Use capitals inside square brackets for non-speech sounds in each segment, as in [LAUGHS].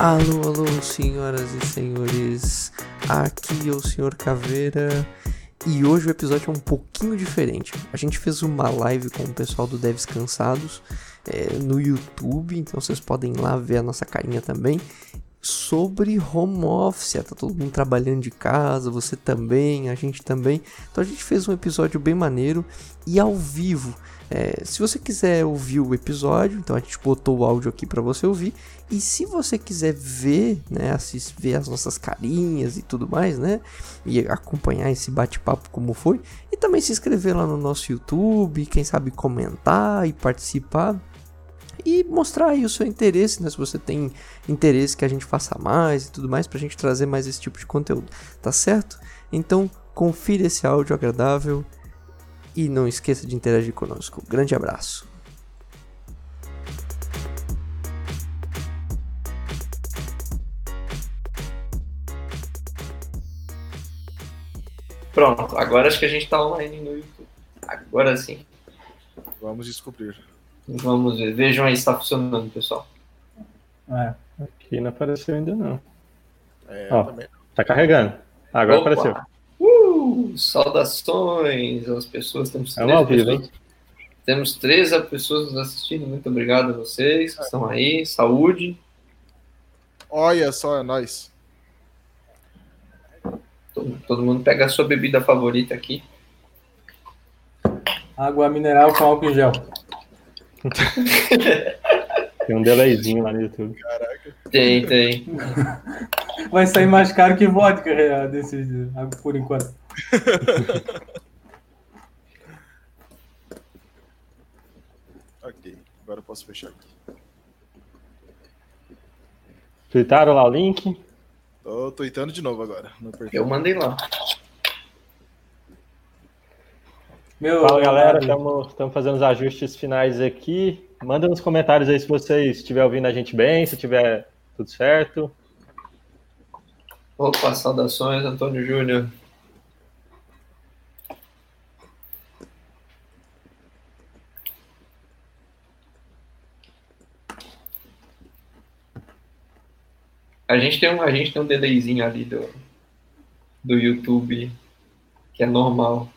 Alô, alô, senhoras e senhores. Aqui é o Senhor Caveira. E hoje o episódio é um pouquinho diferente. A gente fez uma live com o pessoal do Devs Cansados é, no YouTube, então vocês podem lá ver a nossa carinha também. Sobre home office, tá todo mundo trabalhando de casa, você também, a gente também. Então a gente fez um episódio bem maneiro e ao vivo. É, se você quiser ouvir o episódio, então a gente botou o áudio aqui para você ouvir. E se você quiser ver, né, assistir, ver as nossas carinhas e tudo mais, né, e acompanhar esse bate-papo como foi, e também se inscrever lá no nosso YouTube, quem sabe comentar e participar e mostrar aí o seu interesse, né? Se você tem interesse que a gente faça mais e tudo mais, pra gente trazer mais esse tipo de conteúdo, tá certo? Então, confira esse áudio agradável e não esqueça de interagir conosco. Grande abraço. Pronto, agora acho que a gente tá online no YouTube. Agora sim. Vamos descobrir. Vamos ver. Vejam aí se tá funcionando, pessoal. É, aqui não apareceu ainda não. É, Ó. também. Tá carregando. Agora Opa. apareceu. Uh, saudações às pessoas. Temos É um três ao vivo, pessoas. Temos 13 pessoas nos assistindo. Muito obrigado a vocês que estão aí. Saúde. Olha só, é nóis. Todo, todo mundo pega a sua bebida favorita aqui. Água mineral com álcool em gel. [LAUGHS] Tem um delayzinho lá no YouTube. Tem, tem. [LAUGHS] Vai sair mais caro que vodka é, desse, por enquanto. [LAUGHS] Ok, agora eu posso fechar aqui. Tweetaram lá o link. Tô tweetando de novo agora. Eu mandei lá. Meu, Fala galera, estamos fazendo os ajustes finais aqui. Manda nos comentários aí se vocês estiver ouvindo a gente bem, se tiver tudo certo. Opa, saudações, Antônio Júnior. A gente tem um, a gente tem um delayzinho ali do, do YouTube que é normal.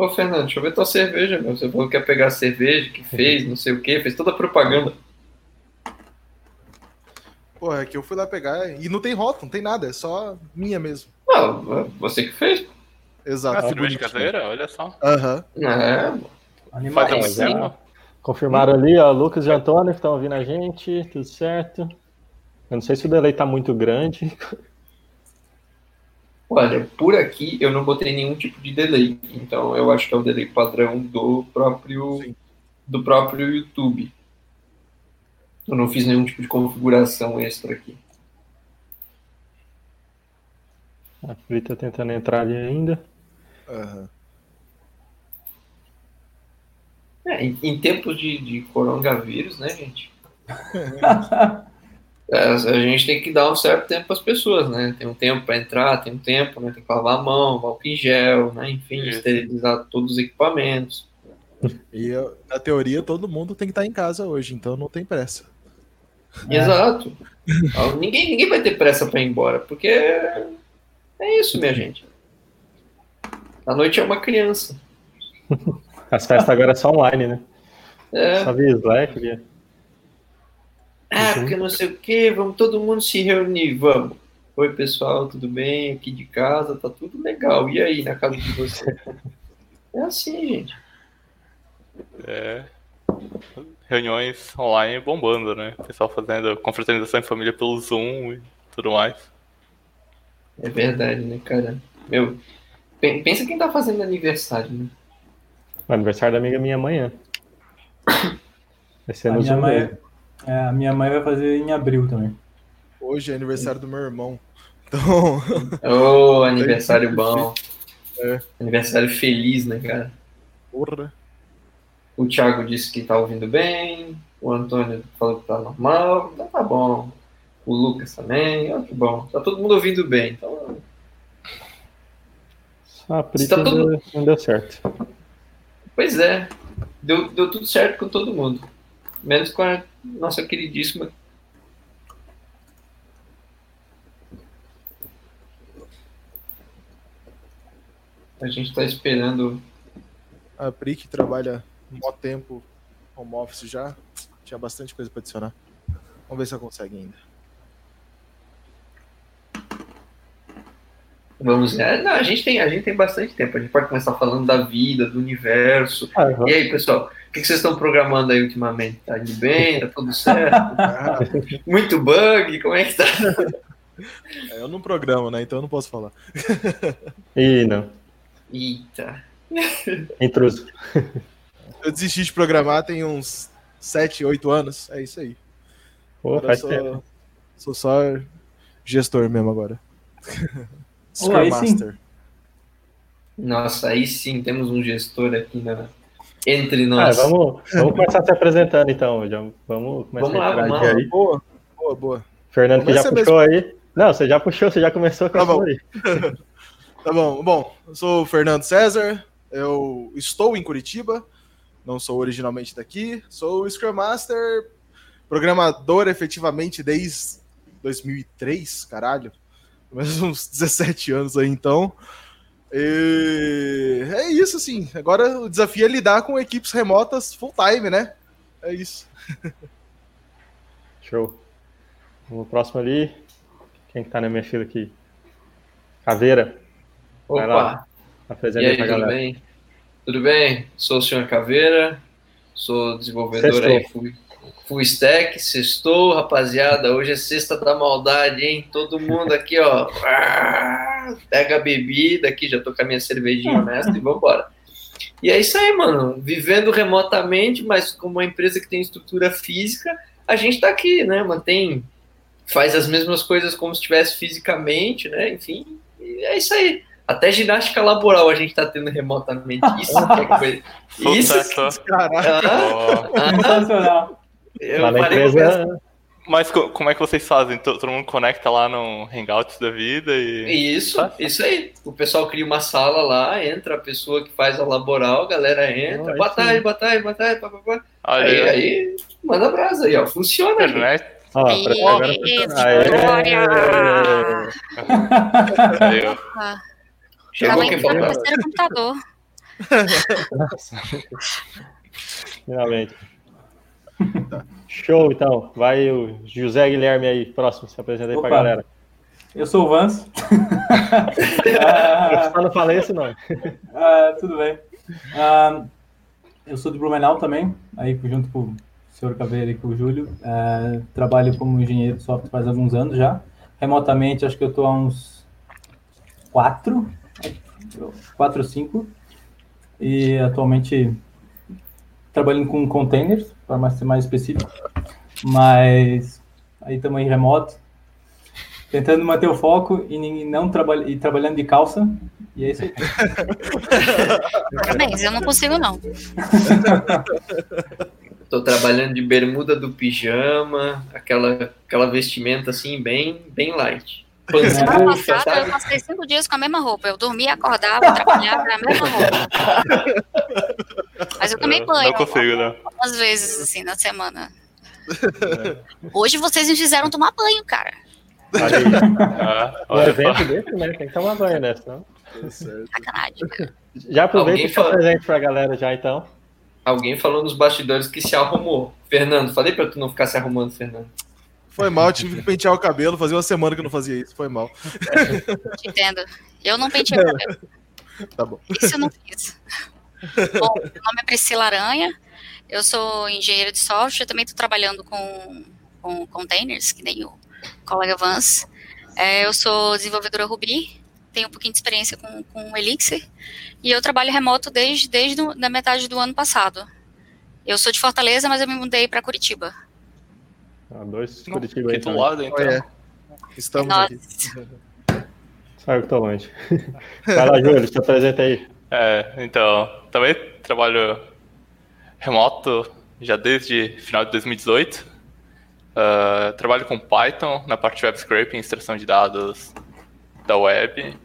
Ô, Fernando, deixa eu ver tua cerveja, meu. Você falou que ia pegar a cerveja, que fez, não sei o que, fez toda a propaganda. Porra, é que eu fui lá pegar e não tem rótulo, não tem nada, é só minha mesmo. Não, você que fez. Exato. Ah, cerveja caseira? Olha só. Aham. É, animal. Faz um exemplo. Confirmaram ali, ó, Lucas e Antônio que estão ouvindo a gente, tudo certo. Eu não sei se o delay tá muito grande. Olha, por aqui eu não botei nenhum tipo de delay, então eu acho que é o delay padrão do próprio Sim. do próprio YouTube. Eu não fiz nenhum tipo de configuração extra aqui. A Pri tá tentando entrar ali ainda. Aham. É, em, em tempos de, de coronavírus, né, gente? [LAUGHS] [LAUGHS] É, a gente tem que dar um certo tempo para as pessoas, né? Tem um tempo para entrar, tem um tempo, né? Tem que lavar a mão, álcool em gel, né? Enfim, Isso. esterilizar todos os equipamentos. E na teoria todo mundo tem que estar em casa hoje, então não tem pressa. Exato. Então, ninguém, ninguém vai ter pressa para ir embora, porque é isso, minha gente. A noite é uma criança. As festas agora é só online, né? É, Só via Slack, via. Ah, porque não sei o que, vamos todo mundo se reunir, vamos. Oi, pessoal, tudo bem? Aqui de casa, tá tudo legal. E aí, na casa de você? [LAUGHS] É assim, gente. É. Reuniões online bombando, né? O pessoal fazendo confraternização em família pelo Zoom e tudo mais. É verdade, né, cara? Meu, pen- pensa quem tá fazendo aniversário, né? O aniversário da amiga minha amanhã. [COUGHS] Vai ser A no minha, Zoom mãe, mesmo. É, a minha mãe vai fazer em abril também. Hoje é aniversário do meu irmão. Então, [LAUGHS] Ô, aniversário bom. É. Aniversário feliz, né, cara? porra. O Thiago disse que tá ouvindo bem. O Antônio falou que tá normal. Então tá bom. O Lucas também. Ó, que bom. Tá todo mundo ouvindo bem. Então, Só a Pri Está que tudo- ainda não deu certo. Pois é. Deu, deu tudo certo com todo mundo. Menos com a nossa queridíssima. A gente tá esperando. A Pri, que trabalha mó tempo home office já, tinha bastante coisa para adicionar. Vamos ver se ela consegue ainda. Vamos. É, não, a gente, tem, a gente tem bastante tempo. A gente pode começar falando da vida, do universo. Uhum. E aí, pessoal, o que que vocês estão programando aí ultimamente? Tá indo bem? Tá tudo certo? [LAUGHS] Muito bug? Como é que tá? eu não programo, né? Então eu não posso falar. Ih, não. Eita. Intruso. Eu desisti de programar tem uns 7, 8 anos. É isso aí. Pô, faz sou, tempo. sou só gestor mesmo agora. Scrum. Master. Nossa, aí sim temos um gestor aqui na... entre Ah, nós. vamos, vamos começar se apresentando então. Já, vamos começar Vamos lá, vamos lá. aí. Boa, boa, boa. Fernando que já puxou aí. Não, você já puxou, você já começou com Tá a bom. aí. [LAUGHS] Tá bom. Bom, eu sou o Fernando César. Eu estou em Curitiba. Não sou originalmente daqui. Sou o Scrum Master, programador efetivamente desde 2003, caralho. Mais uns 17 anos aí então. E é isso, assim. Agora o desafio é lidar com equipes remotas full time, né? É isso. Show. Vamos pro próximo ali. Quem que tá na minha fila aqui? Caveira. vai lá. Opa, e Apresenta aí, pra tudo galera. bem? Tudo bem? Sou o senhor Caveira, sou desenvolvedor Sextou. aí, full, full stack, sextou, rapaziada, hoje é sexta da maldade, hein? Todo mundo aqui, ó, [LAUGHS] pega a bebida aqui, já tô com a minha cervejinha honesta e vambora. E é isso aí, mano, vivendo remotamente, mas como uma empresa que tem estrutura física, a gente tá aqui, né, mantém, faz as mesmas coisas como se estivesse fisicamente, né, enfim, é isso aí. Até ginástica laboral a gente tá tendo remotamente. Isso que é coisa. Isso. Sucesso. Caralho. Ah, ah, Sensacional. Eu Lá na empresa. Mas co- como é que vocês fazem? To- Todo mundo conecta lá no Hangouts da vida e. Isso, isso aí. O pessoal cria uma sala lá, entra a pessoa que faz a laboral, a galera entra. Oh, boa tarde, boa tarde, boa tarde. Pá, pá, pá. Olha Aí, aí, aí, manda brasa aí, ó. Funciona, gente. internet. Ó, agora. [LAUGHS] Chegou quem falou. computador. [LAUGHS] Finalmente. Show, então. Vai o José Guilherme aí, próximo. Se apresenta aí pra Opa. galera. Eu sou o Vance. Eu [LAUGHS] Ah, só não falei esse nome. ah, tudo bem. Ah, eu sou de Blumenau também, aí junto com o senhor Caveira e com o Júlio. Ah, trabalho como engenheiro de software faz alguns anos já. Remotamente, acho que eu estou há uns quatro, quatro ou cinco. E atualmente trabalhando com containers, para ser mais específico. Mas aí também remoto, tentando manter o foco e não trabalha e trabalhando de calça. E é isso aí. [LAUGHS] Parabéns, eu não consigo não. [LAUGHS] Tô trabalhando de bermuda do pijama, aquela, aquela vestimenta assim, bem, bem light. Semana passada eu sabe? passei cinco dias com a mesma roupa. Eu dormia, acordava, trabalhava na mesma roupa. Mas eu tomei Eu banho Não consigo, né? algumas vezes, assim, na semana. Hoje vocês me fizeram tomar banho, cara. [LAUGHS] Ah, Um olha só. evento desse, né? Tem que tomar banho, né? Senão... Tá. Sacanagem. cara. Já aproveita Alguém e fala- presente pra galera já, então. Alguém falou nos bastidores que se arrumou. Fernando, falei pra tu não ficar se arrumando, Fernando. Foi mal, tive que pentear o cabelo. Fazia uma semana que eu não fazia isso. Foi mal. Te entendo. Eu não pentei o cabelo. [LAUGHS] Tá bom. Isso eu não fiz. Bom, meu nome é Priscila Aranha. Eu sou engenheira de software. Também estou trabalhando com, com containers, que nem o colega Vance. É, eu sou desenvolvedora Ruby. Tenho um pouquinho de experiência com, com Elixir. E eu trabalho remoto desde, desde a metade do ano passado. Eu sou de Fortaleza, mas eu me mudei para Curitiba. Ó, dois Não, Curitiba aí. Aqui do lado, então. Olha, estamos Nossa. [LAUGHS] aqui. Saiu que tô longe. [LAUGHS] Vai lá, Júlio, se apresenta aí. É, então, também trabalho remoto já desde final de 2018. Ah, trabalho com Python na parte de web scraping, extração de dados da web.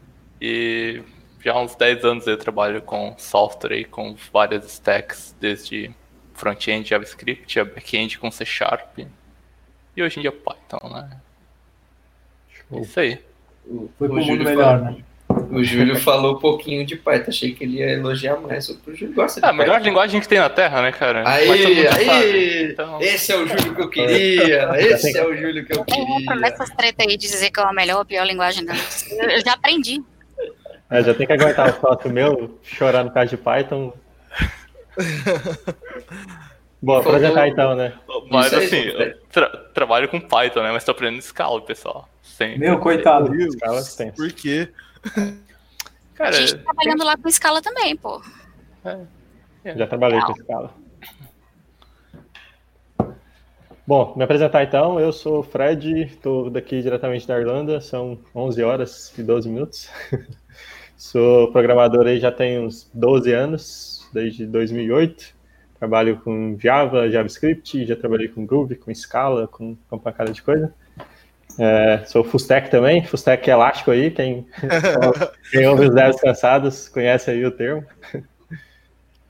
E já há uns 10 anos eu trabalho com software e com várias stacks, desde front-end JavaScript, back-end com C Sharp. E hoje em dia Python, né? É isso aí. Foi pro mundo melhor, né? O Júlio falou um pouquinho de Python, achei que ele ia elogiar mais. O Júlio gosta de É a melhor linguagem que tem na Terra, né, cara? Aí, aí! Então... Esse é o Júlio que eu queria! [LAUGHS] Esse é o Júlio que eu queria! Nessas treta aí de dizer que é a melhor ou pior linguagem, não. Eu já aprendi. É, já tem que aguentar o sócio meu chorar no caso de Python. [LAUGHS] Bom, apresentar então, né? Mas assim, eu tra trabalho com Python, né? Mas tô aprendendo Scala, pessoal. Sem... Meu, coitado. Scala tem. Por quê? Cara, a gente tá trabalhando lá com Scala também, pô. É. É. Já trabalhei Não. com Scala. Bom, me apresentar então, eu sou o Fred, estou daqui diretamente da Irlanda, são 11 horas e 12 minutos. [LAUGHS] sou programador aí já tem uns 12 anos, desde 2008. Trabalho com Java, JavaScript, já trabalhei com Groove, com Scala, com, com uma cara de coisa. É, sou full stack também, full stack elástico aí, quem, [LAUGHS] quem ouve os devs cansados conhece aí o termo.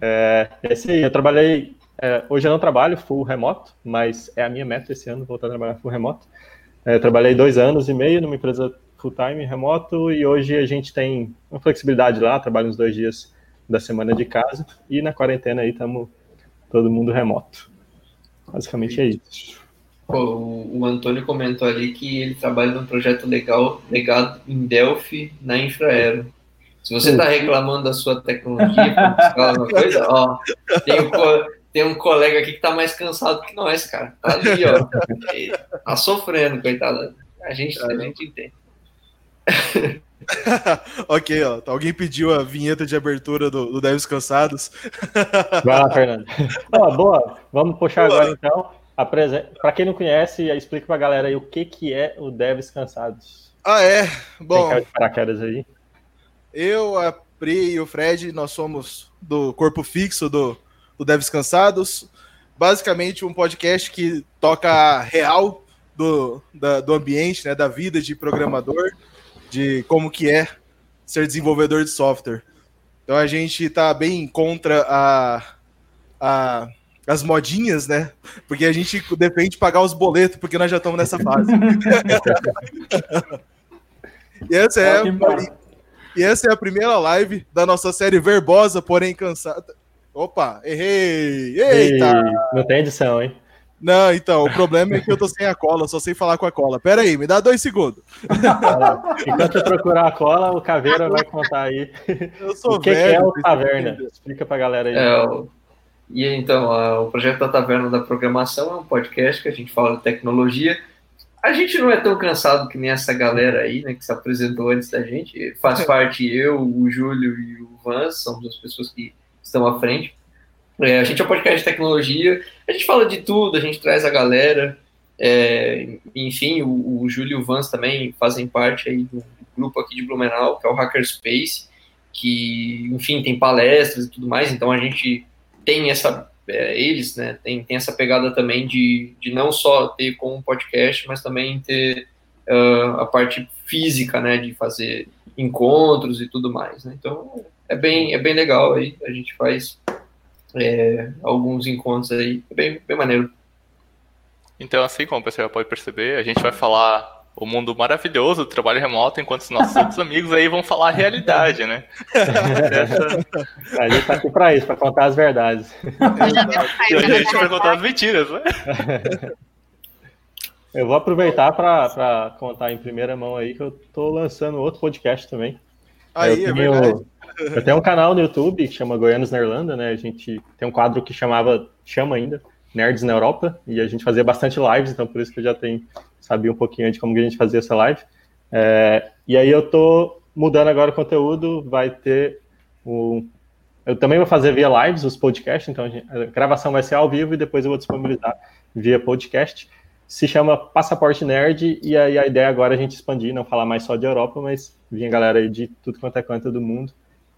É, esse aí, eu trabalhei, é, hoje eu não trabalho full remoto, mas é a minha meta esse ano voltar a trabalhar full remoto. É, trabalhei dois anos e meio numa empresa full time remoto e hoje a gente tem uma flexibilidade lá, trabalho uns dois dias da semana de casa e na quarentena aí estamos todo mundo remoto. Basicamente é isso. O, o Antônio comentou ali que ele trabalha num projeto legal legado em Delphi na Infraero. Se você está reclamando da sua tecnologia, [LAUGHS] alguma coisa, ó, tem um, tem um colega aqui que está mais cansado que nós, cara. Tá ali, ó. Tá sofrendo, coitado. A gente, a gente entende. [LAUGHS] ok, ó. Alguém pediu a vinheta de abertura do, do Devs Cansados. Vai lá, Fernando. [LAUGHS] Oh, boa, vamos puxar boa. agora então. Para quem não conhece, explica para a galera aí o que, que é o Devs Cansados. Ah, é? Bom. Tem paraquedas aí. Eu, a Pri e o Fred, nós somos do corpo fixo do, do Devs Cansados. Basicamente, um podcast que toca a real do, da, do ambiente, né, da vida de programador, de como que é ser desenvolvedor de software. Então a gente está bem contra a, a as modinhas, né? Porque a gente depende de pagar os boletos, porque nós já estamos nessa fase. [LAUGHS] e, essa é a, e essa é a primeira live da nossa série verbosa, porém cansada. Opa, errei! Eita! Ei, não tem edição, hein? Não, então, o problema é que eu tô sem a cola, só sei falar com a cola. Pera aí, me dá dois segundos. Enquanto eu procurar a cola, o Caveira vai contar aí. Eu sou o que, velho, que é o Taverna? Explica pra galera aí. É, o e então, a, o projeto da Taverna da Programação é um podcast que a gente fala de tecnologia. A gente não é tão cansado que nem essa galera aí, né, que se apresentou antes da gente. Faz [LAUGHS] parte eu, o Júlio e o Vans, somos as pessoas que estão à frente. É, a gente é um podcast de tecnologia, a gente fala de tudo, a gente traz a galera. É, enfim, o, o Júlio e o Vans também fazem parte aí do grupo aqui de Blumenau, que é o Hackerspace, que, enfim, tem palestras e tudo mais, então a gente tem essa, é, eles, né, tem, tem essa pegada também de, de não só ter como podcast, mas também ter uh, a parte física, né, de fazer encontros e tudo mais, né, então é bem, é bem legal aí, a gente faz é, alguns encontros aí, é bem, bem maneiro. Então, assim como o pessoal pode perceber, a gente vai falar o mundo maravilhoso do trabalho remoto, enquanto os nossos [LAUGHS] outros amigos aí vão falar a realidade, né? Essa... [LAUGHS] A gente tá aqui pra isso, pra contar as verdades. e hoje a gente vai contar as mentiras, né? [LAUGHS] Eu vou aproveitar para contar em primeira mão aí que eu tô lançando outro podcast também. Aí, eu, é tenho, eu tenho um canal no YouTube que chama Goianos na Irlanda, né? A gente tem um quadro que chamava, chama ainda, Nerds na Europa, e a gente fazia bastante lives, então por isso que eu já tenho sabia um pouquinho de como que a gente fazia essa live. É, e aí eu tô mudando agora o conteúdo, vai ter o... Eu também vou fazer via lives os podcasts, então a, gravação vai ser ao vivo e depois eu vou disponibilizar via podcast. Se chama Passaporte Nerd, e aí a ideia agora é a gente expandir, não falar mais só de Europa, mas vir a galera aí de tudo quanto é canto do mundo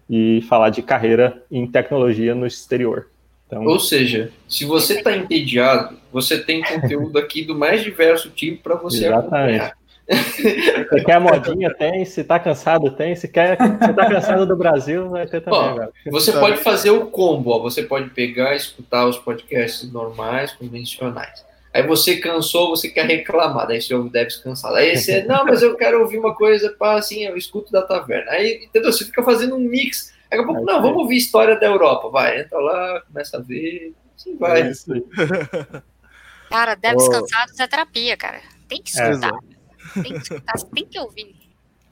e falar de carreira em tecnologia no exterior. Então... Ou seja, se você está entediado, você tem conteúdo [LAUGHS] aqui do mais diverso tipo para você Exatamente. acompanhar. Se quer modinha, tem. Se tá cansado, tem. Se quer, se tá cansado do Brasil, vai ter também, ó, Você pode fazer o combo, ó. Você pode pegar e escutar os podcasts normais, convencionais. Aí você cansou, você quer reclamar, daí você ouve deve cansado. Aí você, [LAUGHS] não, mas eu quero ouvir uma coisa para assim, eu escuto da taverna. Aí, entendeu? Você fica fazendo um mix. Daqui a pouco, não, vamos ouvir história da Europa. Vai, entra lá, começa a ver, assim vai. É [LAUGHS] cara, Deves oh. cansados é terapia, cara. Tem que é, escutar. É, tem que escutar, tem que ouvir.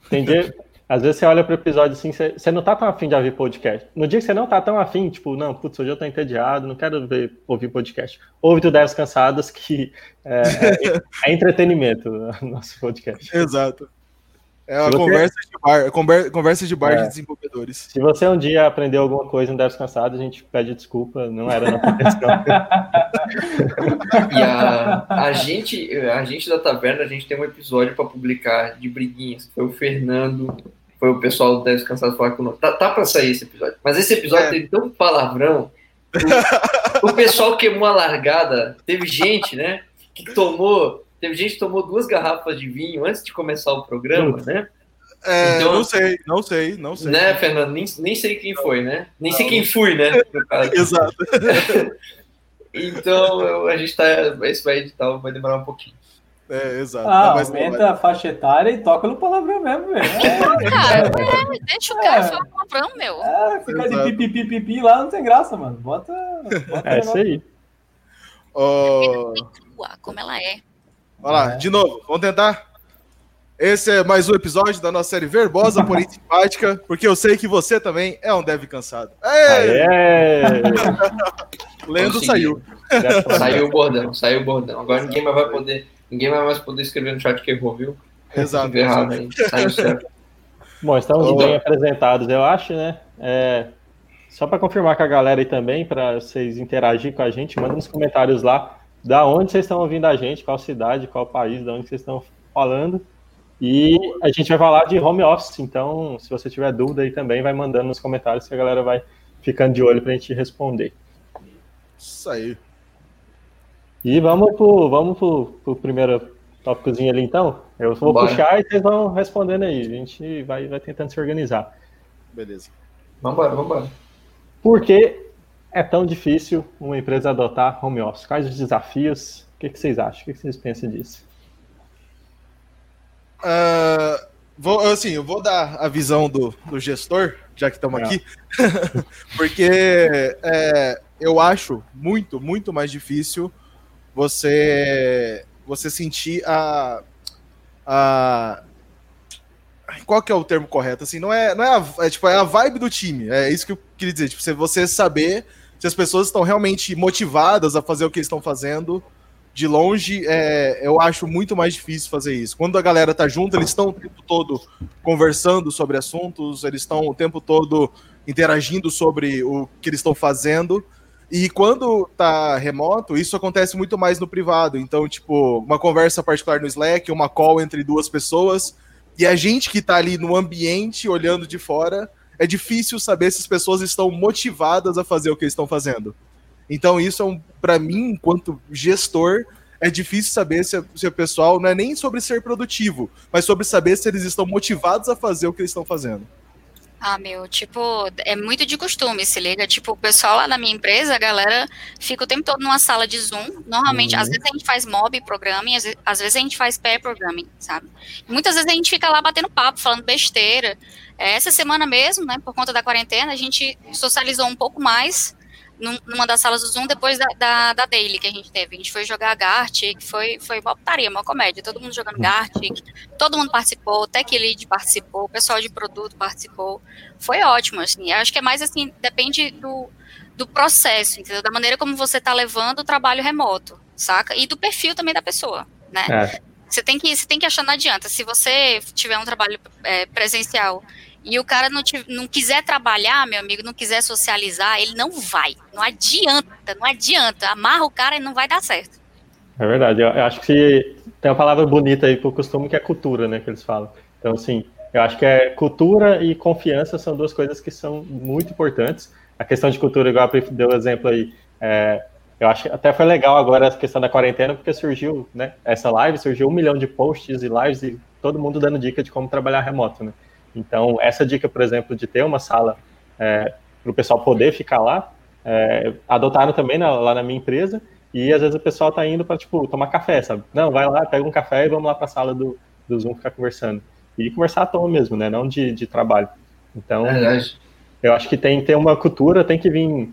Tem dia, às vezes você olha pro episódio assim, você, você não tá tão afim de ouvir podcast. No dia que você não tá tão afim, tipo, não, putz, hoje eu tô entediado, não quero ver, ouvir podcast. Ouve do 10 Cansados, que é, é, [LAUGHS] é entretenimento nosso podcast. Exato. É uma você... conversa de bar, conversa de bar é. de desenvolvedores. Se você um dia aprendeu alguma coisa no Devs Cansado, a gente pede desculpa, não era na intenção. [LAUGHS] e a, a, gente, a gente da taverna, a gente tem um episódio para publicar de briguinhas. Foi o Fernando, foi o pessoal do Devs Cansado falar conosco. Tá, tá para sair esse episódio. Mas esse episódio é. teve tão palavrão. O, [LAUGHS] o pessoal queimou a largada. Teve gente, né, que tomou Teve gente que tomou duas garrafas de vinho antes de começar o programa, né? É, então, não sei, não sei, não sei. Né, Fernando? Nem, nem sei quem foi, né? Nem não. sei quem fui, né? Exato. [LAUGHS] então, a gente tá. Esse vai editar, vai demorar um pouquinho. É, exato. Ah, tá aumenta a faixa etária e toca no palavrão mesmo, velho. É, cara, é, [LAUGHS] deixa o cara é. falar palavrão, meu. É, ficar de pipipipipi lá não tem graça, mano. Bota. bota é isso aí. Oh... Como ela é. Olha lá, é. de novo, vamos tentar? Esse é mais um episódio da nossa série Verbosa, porém [LAUGHS] simpática, porque eu sei que você também é um dev cansado. Aê! [LAUGHS] Lendo saiu. Saiu o bordão, saiu o bordão. Agora ninguém mais vai poder, ninguém vai mais poder escrever no chat que errou, viu? Exato. Errado, saiu certo. [LAUGHS] Bom, estamos bem apresentados, eu acho, né? É, só para confirmar com a galera aí também, para vocês interagir com a gente, manda nos comentários lá da onde vocês estão ouvindo a gente, qual cidade, qual país, da onde vocês estão falando. E a gente vai falar de home office, então se você tiver dúvida aí também, vai mandando nos comentários que a galera vai ficando de olho para a gente responder. Isso aí. E vamos pro, vamos pro, pro primeiro tópicozinho ali então. Eu vou Bora. puxar e vocês vão respondendo aí. A gente vai, vai tentando se organizar. Beleza. Vambora, vambora. Por que é tão difícil uma empresa adotar home office? Quais os desafios? O que, que vocês acham? O que, que vocês pensam disso? Uh, vou, assim, eu vou dar a visão do, do gestor, já que estamos é. aqui, [LAUGHS] porque é, eu acho muito, muito mais difícil você você sentir a, a qual que é o termo correto assim não é não é, a, é, tipo é a vibe do time é isso que eu queria dizer tipo você saber se as pessoas estão realmente motivadas a fazer o que estão fazendo. De longe, é, eu acho muito mais difícil fazer isso. Quando a galera tá junto, eles estão o tempo todo conversando sobre assuntos, eles estão o tempo todo interagindo sobre o que eles estão fazendo. E quando tá remoto, isso acontece muito mais no privado. Então, tipo, uma conversa particular no Slack, uma call entre duas pessoas, e a gente que tá ali no ambiente, olhando de fora, é difícil saber se as pessoas estão motivadas a fazer o que estão fazendo. Então, isso é um, para mim, enquanto gestor, é difícil saber se, se o pessoal não é nem sobre ser produtivo, mas sobre saber se eles estão motivados a fazer o que eles estão fazendo. Ah, meu, tipo, é muito de costume, se liga. Tipo, o pessoal lá na minha empresa, a galera fica o tempo todo numa sala de Zoom. Normalmente, uhum. às vezes a gente faz mob programming, às vezes, às vezes a gente faz pair programming, sabe? muitas vezes a gente fica lá batendo papo, falando besteira. É, essa semana mesmo, né, por conta da quarentena, a gente socializou um pouco mais numa das salas do Zoom depois da, da, da Daily que a gente teve. A gente foi jogar Gartic, foi, foi uma putaria, uma comédia. Todo mundo jogando Gartic, todo mundo participou, o Tech Lead participou, o pessoal de produto participou. Foi ótimo, assim. Eu acho que é mais assim, depende do, do processo, entendeu? Da maneira como você está levando o trabalho remoto, saca? E do perfil também da pessoa, né? É. Você tem que, você tem que achar, não adianta. Se você tiver um trabalho é, presencial e o cara não, te, não quiser trabalhar, meu amigo, não quiser socializar, ele não vai. Não adianta, não adianta. Amarra o cara e não vai dar certo. É verdade. Eu, eu acho que tem uma palavra bonita aí pro costume que é cultura, né? Que eles falam. Então, assim, eu acho que é cultura e confiança são duas coisas que são muito importantes. A questão de cultura, igual a Pri deu exemplo aí, é, eu acho que até foi legal agora a questão da quarentena, porque surgiu, né, essa live, surgiu um milhão de posts e lives e todo mundo dando dica de como trabalhar remoto, né? Então, essa dica, por exemplo, de ter uma sala é, para o pessoal poder ficar lá, é, adotaram também na, lá na minha empresa, e às vezes o pessoal tá indo para, tipo, tomar café, sabe? Não, vai lá, pega um café e vamos lá para a sala do, do Zoom ficar conversando. E conversar à toa mesmo, né? Não de, de trabalho. Então, é eu acho que tem que ter uma cultura, tem que vir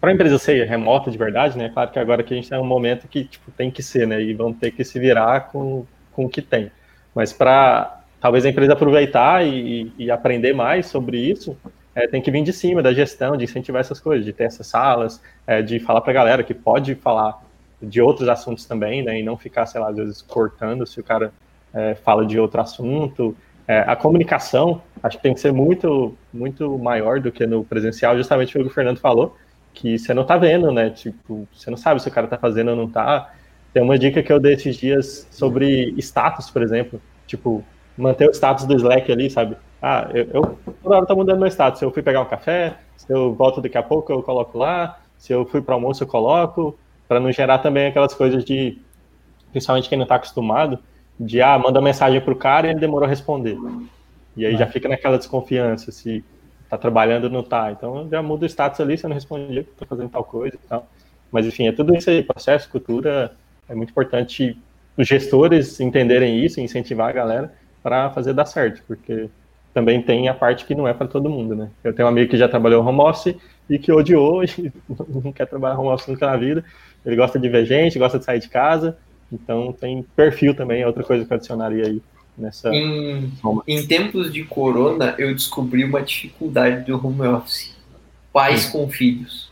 para a empresa ser remota de verdade, né? Claro que agora que a gente tem um momento que tipo, tem que ser, né? E vão ter que se virar com, com o que tem. Mas para talvez a empresa aproveitar e, e aprender mais sobre isso, é, tem que vir de cima da gestão, de incentivar essas coisas, de ter essas salas, é, de falar para a galera que pode falar de outros assuntos também, né? E não ficar, sei lá, às vezes cortando se o cara é, fala de outro assunto. É, a comunicação, acho que tem que ser muito, muito maior do que no presencial, justamente o que o Fernando falou, que você não tá vendo, né? Tipo, você não sabe se o cara tá fazendo ou não tá. Tem uma dica que eu dei esses dias sobre status, por exemplo. Tipo, manter o status do Slack ali, sabe? Ah, eu, eu toda hora tô mudando meu status. Se eu fui pegar um café, se eu volto daqui a pouco, eu coloco lá. Se eu fui para almoço, eu coloco. para não gerar também aquelas coisas de, principalmente quem não tá acostumado, de, ah, manda mensagem pro cara e ele demorou a responder. E aí já fica naquela desconfiança, se tá trabalhando ou não tá. Então já muda o status ali, você não respondia que tá fazendo tal coisa e tal. Mas enfim, é tudo isso aí, processo, cultura, é muito importante os gestores entenderem isso, incentivar a galera para fazer dar certo, porque também tem a parte que não é para todo mundo, né? Eu tenho um amigo que já trabalhou home office e que odiou [LAUGHS] e não quer trabalhar home office nunca na vida. Ele gosta de ver gente, gosta de sair de casa, então tem perfil também, é outra coisa que eu adicionaria aí nessa. Em, em tempos de corona, eu descobri uma dificuldade do home office. Pais Sim. com filhos.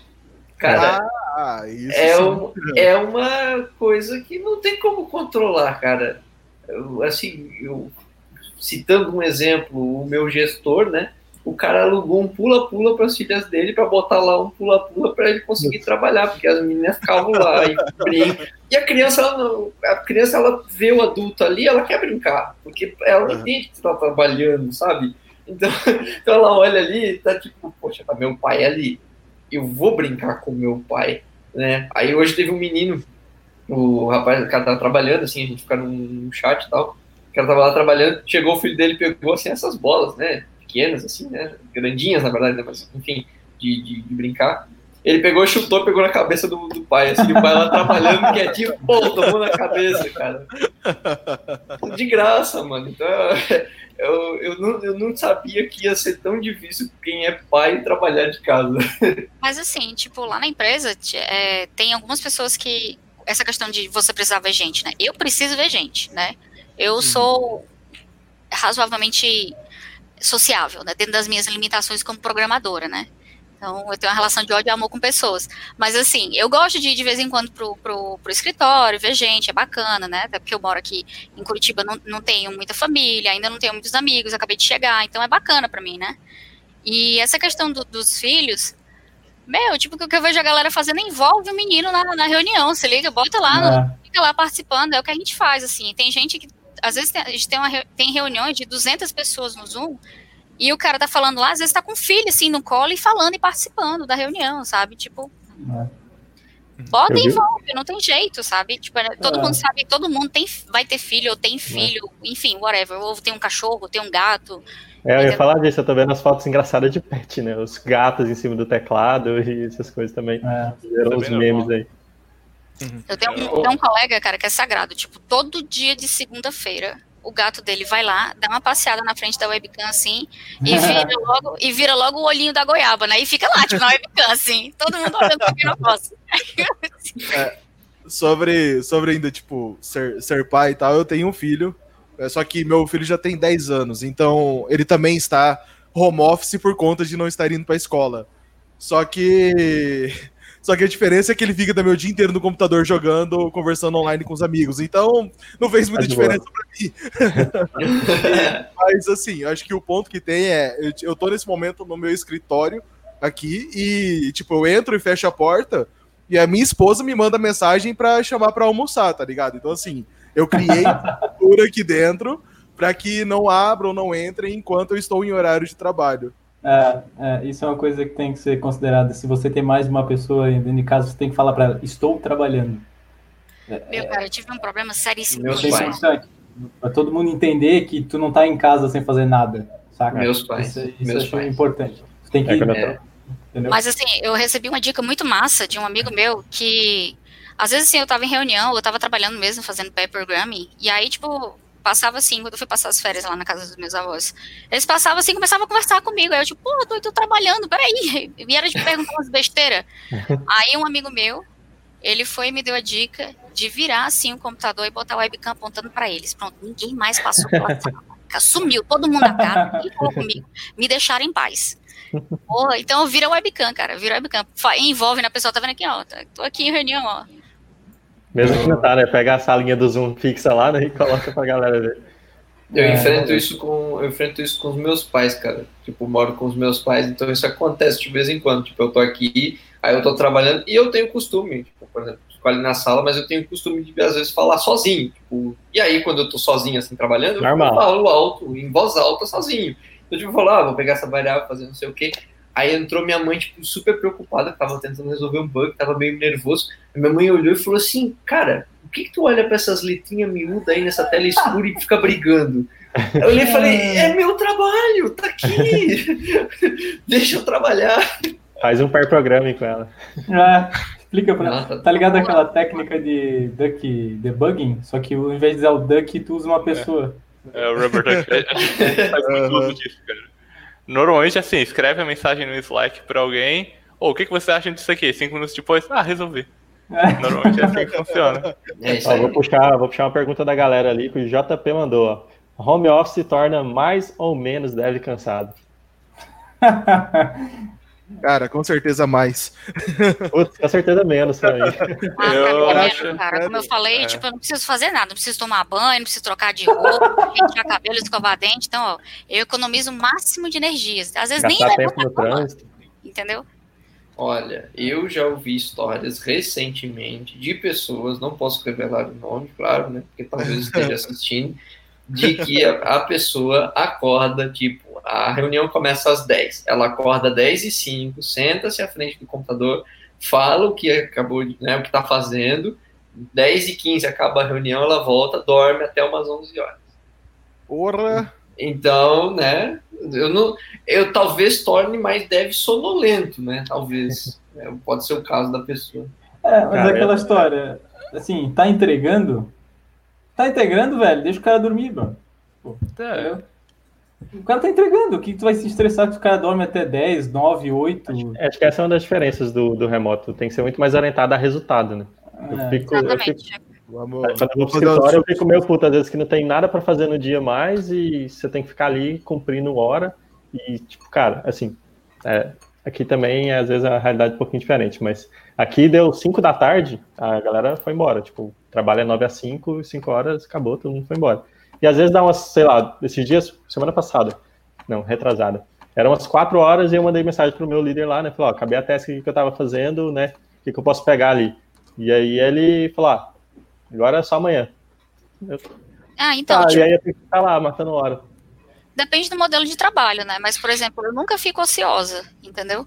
Cara, ah, é, um, é uma coisa que não tem como controlar, cara. Eu, assim, eu, citando um exemplo, o meu gestor, né? o cara alugou um pula-pula para as filhas dele para botar lá um pula-pula para ele conseguir trabalhar, porque as meninas ficavam lá e brincam. E a criança, ela não, a criança, ela vê o adulto ali, ela quer brincar, porque ela não entende que está trabalhando, sabe? Então, [LAUGHS] então ela olha ali e tá tipo, poxa, tá meu pai ali, eu vou brincar com meu pai, né? Aí hoje teve um menino, o rapaz, o cara tava trabalhando, assim, a gente fica num chat e tal, cara tava lá trabalhando, chegou o filho dele pegou, assim, essas bolas, né? pequenas, assim, né? Grandinhas, na verdade, né? Mas, enfim, de, de, de brincar. Ele pegou, chutou, pegou na cabeça do, do pai, assim, o pai lá trabalhando quietinho, pô, tomou na cabeça, cara. De graça, mano. Então, [LAUGHS] eu, eu, não, eu não sabia que ia ser tão difícil quem é pai trabalhar de casa. [LAUGHS] Mas assim, tipo, lá na empresa é, tem algumas pessoas que. Essa questão de você precisar ver gente, né? Eu preciso ver gente, né? Eu uhum. sou razoavelmente sociável, né, dentro das minhas limitações como programadora, né? Então, eu tenho uma relação de ódio e amor com pessoas. Mas, assim, eu gosto de ir de vez em quando pro, pro, pro escritório, ver gente, é bacana, né? Até porque eu moro aqui em Curitiba, não, não tenho muita família, ainda não tenho muitos amigos, acabei de chegar, então é bacana para mim, né? E essa questão do, dos filhos, meu, tipo, o que eu vejo a galera fazendo envolve o menino na, na reunião, se liga, bota lá, é. fica lá participando, é o que a gente faz, assim. Tem gente que às vezes tem, a gente tem, uma, tem reuniões de 200 pessoas no Zoom e o cara tá falando lá, às vezes tá com o filho assim no colo e falando e participando da reunião, sabe? Tipo, é. bota e envolve, não tem jeito, sabe? Tipo, é, todo é. mundo sabe, todo mundo tem, vai ter filho ou tem filho, é. enfim, whatever. Ou tem um cachorro, tem um gato. É, eu ia falar disso, eu tô vendo as fotos engraçadas de pet, né? Os gatos em cima do teclado e essas coisas também. É. Os memes aí. Uhum. Eu tenho um, tenho um colega, cara, que é sagrado. Tipo, todo dia de segunda-feira, o gato dele vai lá, dá uma passeada na frente da webcam assim, e [LAUGHS] vira logo, e vira logo o olhinho da goiaba, né? E fica lá, tipo, na webcam, assim, todo mundo olhando pra quem não posso. É, sobre, sobre ainda, tipo, ser, ser pai e tal, eu tenho um filho, é, só que meu filho já tem 10 anos, então ele também está home office por conta de não estar indo pra escola. Só que só que a diferença é que ele fica também o dia inteiro no computador jogando, conversando online com os amigos. Então, não fez muita é diferença para mim. [LAUGHS] Mas, assim, acho que o ponto que tem é: eu, eu tô nesse momento no meu escritório aqui e, tipo, eu entro e fecho a porta e a minha esposa me manda mensagem para chamar para almoçar, tá ligado? Então, assim, eu criei [LAUGHS] cultura aqui dentro para que não abram, não entrem enquanto eu estou em horário de trabalho. É, é, isso é uma coisa que tem que ser considerada. Se você tem mais de uma pessoa dentro de casa, você tem que falar para ela: estou trabalhando. Meu, cara, eu tive um problema seríssimo. Meus com isso. pais. Pra todo mundo entender que tu não tá em casa sem fazer nada, saca? Meus pais. Isso, isso Meus pais. importante. Tu tem que. É, É. entendeu? Mas assim, eu recebi uma dica muito massa de um amigo meu que às vezes assim, eu tava em reunião, eu tava trabalhando mesmo, fazendo pair programming, e aí, tipo, passava assim, quando eu fui passar as férias lá na casa dos meus avós. Eles passavam assim, começavam a conversar comigo. Aí eu, tipo, pô, eu tô, tô trabalhando, peraí. [LAUGHS] E era de perguntar umas besteiras. [LAUGHS] Aí um amigo meu, ele foi e me deu a dica de virar assim o computador e botar o webcam apontando pra eles. Pronto, ninguém mais passou pela sala. Sumiu, todo mundo na cara, [LAUGHS] ninguém falou comigo. Me deixaram em paz. Porra, então vira webcam, cara, vira webcam. Envolve na pessoa, tá vendo aqui, ó. tá- Tô aqui em reunião, ó. Mesmo que não tá, né? Pega a salinha do Zoom fixa lá né, e coloca pra galera ver. Eu É, enfrento é. isso com eu enfrento isso com os meus pais, cara. Tipo, moro com os meus pais, então isso acontece de vez em quando. Tipo, eu tô aqui, aí eu tô trabalhando e eu tenho costume, tipo, por exemplo, fico ali na sala, mas eu tenho costume de às vezes falar sozinho. Tipo, e aí quando eu tô sozinho assim trabalhando, Normal. eu falo alto, em voz alta, sozinho. Eu tipo, eu falo, ah, vou pegar essa variável, fazer não sei o quê. Aí entrou minha mãe, tipo, super preocupada, que tava tentando resolver um bug, tava meio nervoso. A minha mãe olhou e falou assim, cara, por que, que tu olha pra essas letrinhas miúdas aí nessa tela escura e fica brigando? Eu olhei e falei, é meu trabalho, tá aqui. Deixa eu trabalhar. Faz um pair programming com ela. É, explica pra Nossa, Tá ligado aquela técnica de duck debugging? Só que ao invés de usar o duck, tu usa uma pessoa. É, o Rubber Duck faz muito uso disso, cara. Normalmente, assim, escreve a mensagem no Slack pra alguém. Ô, o que, que você acha disso aqui? Cinco minutos depois, ah, resolvi. É. Normalmente é assim que funciona. É Ó, vou, puxar, vou puxar uma pergunta da galera ali que o JP mandou. Ó. Home office torna mais ou menos dev cansado? [LAUGHS] Cara, com certeza mais. Putz, com certeza menos pra mim. [LAUGHS] Ah, Eu é acho- cara. Como eu falei, É. tipo, eu não preciso fazer nada, não preciso tomar banho, não preciso trocar de roupa, [LAUGHS] pentear cabelo, escovar dente. Então, ó, eu economizo o máximo de energias. Às vezes nem Gastar levanto tempo no trânsito. entendeu? Olha, eu já ouvi histórias recentemente de pessoas, não posso revelar o nome, claro, né? Porque talvez esteja assistindo, de que a, a pessoa acorda, tipo, a reunião começa às 10. Ela acorda 10 e 5, senta-se à frente do computador, fala o que acabou, de, né, o que está fazendo, 10 e 15 acaba a reunião, ela volta, dorme até umas 11 horas. Porra! Então, né, eu não, eu talvez torne mais dev sonolento, né, talvez, É, pode ser o caso da pessoa. É, mas Cara, é aquela é- história, assim, tá entregando? Tá entregando, velho? Deixa o cara dormir, mano. É, Entendeu? O cara tá entregando. O que tu vai se estressar que o cara dorme até 10, 9, 8? Acho que essa é uma das diferenças do, do remoto. Tem que ser muito mais orientado a resultado, né? Eu É. fico, eu fico, Exatamente. Vamos, quando eu vou pro escritório, eu fico meio puto, às vezes, que não tem nada pra fazer no dia mais e você tem que ficar ali cumprindo hora. E, tipo, cara, assim, é, aqui também, às vezes, a realidade é um pouquinho diferente, mas aqui deu 5 da tarde, a galera foi embora. Tipo, trabalha 9 a 5, 5 horas, acabou, todo mundo foi embora. E às vezes dá umas, sei lá, esses dias, semana passada, não, retrasada, eram umas 4 horas e eu mandei mensagem pro meu líder lá, né? Falei, ó, acabei a task que eu tava fazendo, né? O que, que eu posso pegar ali? E aí ele falou, ah, agora é só amanhã. Eu, Ah, então, ah, tipo, e aí eu tenho que ficar lá, matando hora. depende do modelo de trabalho, né? Mas, por exemplo, eu nunca fico ociosa, entendeu?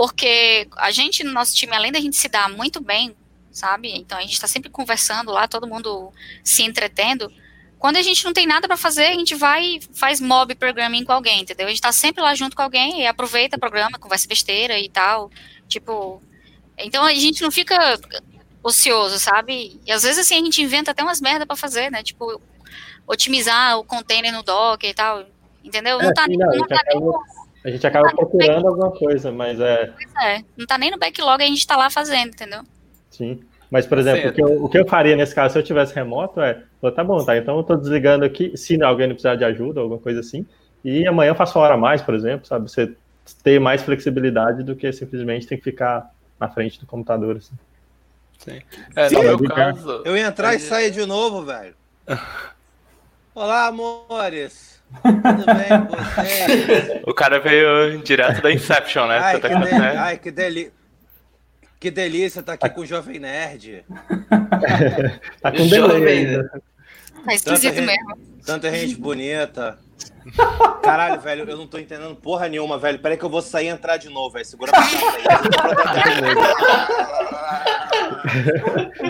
Porque a gente, no nosso time, além da gente se dar muito bem, sabe? Então a gente está sempre conversando lá, todo mundo se entretendo. Quando a gente não tem nada para fazer, a gente vai e faz mob programming com alguém, entendeu? A gente tá sempre lá junto com alguém e aproveita o programa, conversa besteira e tal. Tipo, então a gente não fica ocioso, sabe? E às vezes assim a gente inventa até umas merda para fazer, né? Tipo, otimizar o container no Docker e tal, entendeu? Não É, tá, sim, nem- não, não tá nem acaba, a gente acaba procurando alguma coisa, mas é, é, não tá nem no backlog, a gente tá lá fazendo, entendeu? sim. Mas, por exemplo, o, que eu, o que eu faria nesse caso, se eu tivesse remoto, é, tá bom, tá, então eu tô desligando aqui, se alguém não precisar de ajuda, alguma coisa assim, e amanhã eu faço uma hora a mais, por exemplo, sabe? Você ter mais flexibilidade do que simplesmente tem que ficar na frente do computador, assim. sim. É, Sim, no meu eu- caso. Eu ia entrar e Aí- sair de novo, velho. [LAUGHS] Olá, amores. Tudo bem com vocês? O cara veio direto da Inception, né? Ai, Você tá que, de... né? Ai, que, deli... que delícia tá aqui com o Jovem Nerd. Tá com Jovem, delay né? ainda. Tá esquisito Tanta mesmo. Tanta gente bonita. Caralho, velho, eu não tô entendendo porra nenhuma, velho. Peraí que eu vou sair e entrar de novo, velho. Segura pra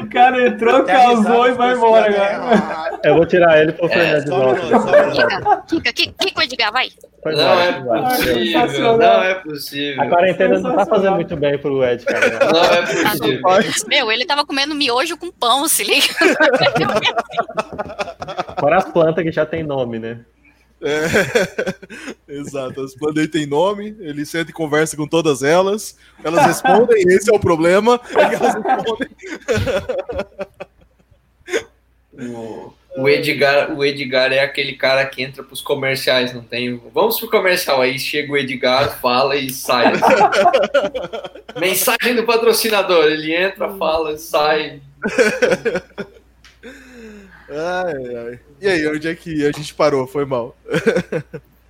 O cara entrou, causou e vai embora, cara. Eu vou tirar ele pro Fernando de só volta. minuto, só minuto. Kika, Kika, Edgar, vai. Foi Não embora, é embora. possível, não é possível. A quarentena não tá fazendo muito bem pro Ed, cara. Não é possível. Meu, ele tava comendo miojo com pão, se liga. Fora as plantas que já tem nome, né? É, [LAUGHS] Exato, as plantas têm nome, ele senta e conversa com todas elas, elas respondem, esse é o problema, é [LAUGHS] que elas respondem. O, o Edgar, o Edgar é aquele cara que entra pros comerciais, não tem? Vamos pro comercial aí, chega o Edgar, fala e sai. [LAUGHS] Mensagem do patrocinador, ele entra, fala, sai. Ai, ai. E aí, onde é que a gente parou? Foi mal.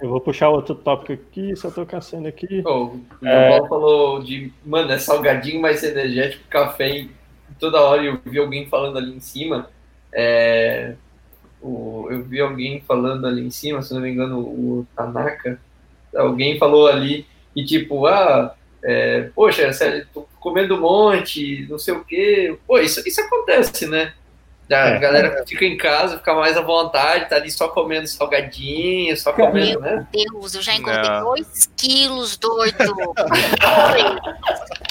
Eu vou puxar outro tópico aqui, só tô caçando aqui. Pô, o É. Falou de, mano, é salgadinho mais energético, café e toda hora eu vi alguém falando ali em cima. É, o, eu vi alguém falando ali em cima, se não me engano, o Tanaka. Alguém falou ali e tipo, ah, é, poxa, sério, tô comendo um monte, não sei o quê. Pô, isso, isso acontece, né? A É. galera fica em casa, fica mais à vontade, tá ali só comendo salgadinho, só comendo, Meu né? Deus, eu já engordei Não. 2 quilos, doido.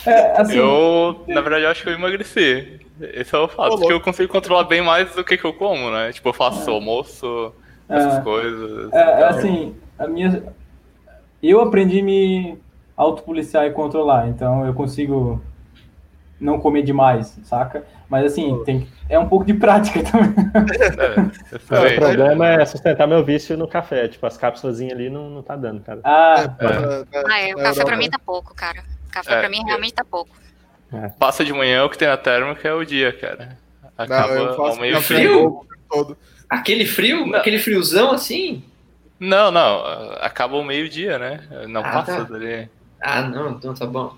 É, assim, Eu, na verdade, eu acho que eu emagreci. Esse é o fato, porque eu consigo controlar bem mais do que, que eu como, né? Tipo, eu faço almoço, essas É. coisas. É, é então- assim, a minha. Eu aprendi a me autopoliciar e controlar, então eu consigo não comer demais, saca? Mas assim, tem, que- é um pouco de prática [LAUGHS] também. É, eu O problema é sustentar meu vício no café. Tipo, as cápsulas ali não, não tá dando, cara. Ah, Ah, é, o café pra mim tá pouco, cara. O café É, pra mim realmente tá pouco. Passa de manhã, o que tem na térmica é o dia, cara. Acaba eu ao faço meio café frio. todo. Aquele frio, Não. aquele friozão assim? Não, não, acaba ao meio-dia, né? Não Ah, passa tá. dali. Ah, não, então tá bom.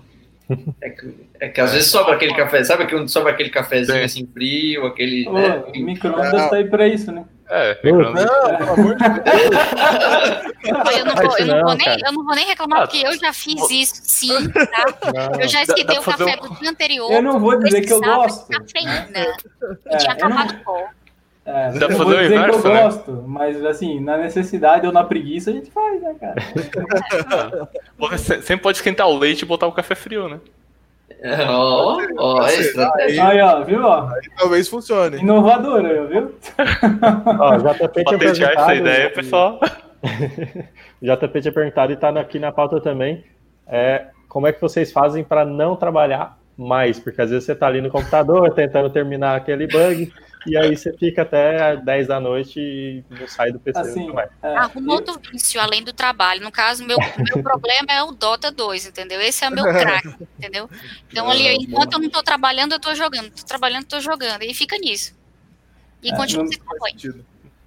[LAUGHS] É que, é que às vezes sobra aquele café, sabe que sobra aquele cafezinho Sim. assim frio, aquele. Ô, né? o micro-ondas tá aí pra isso, né? É, micro-ondas. Não, pelo amor de Deus. Olha, eu não vou, eu não Não, vou nem, eu não vou nem reclamar, Ah, porque eu já fiz isso, sim, tá? Não. Eu já esquentei o café um- do dia anterior. Eu não vou dizer que eu gosto. Cafeína. É, [LAUGHS] E tinha eu não- acabado o pó. É, Dá eu vou dizer inverso, que eu né? gosto, mas assim, na necessidade ou na preguiça a gente faz, né, cara? [LAUGHS] Você sempre pode esquentar o leite e botar o café frio, né? Ó, ó, é estratégia. Aí, ó, viu, ó? Talvez funcione. Inovador, aí, ó, viu? [LAUGHS] Ó, o JP tinha Patentear essa perguntado. ideia, pessoal. [LAUGHS] O JP tinha perguntado e tá aqui na pauta também. É, como é que vocês fazem para não trabalhar mais? Porque às vezes você tá ali no computador tentando terminar aquele bug e aí você fica até 10 da noite e não sai do PC Assim, mais. é, Arruma outro vício além do trabalho. No caso, meu, meu [LAUGHS] problema é o Dota 2, entendeu? Esse é o meu [LAUGHS] crack, entendeu? Então, ali, enquanto eu não tô trabalhando, eu tô jogando. Tô trabalhando, tô jogando. E fica nisso. E É, continua não- se acompanha. Sentido.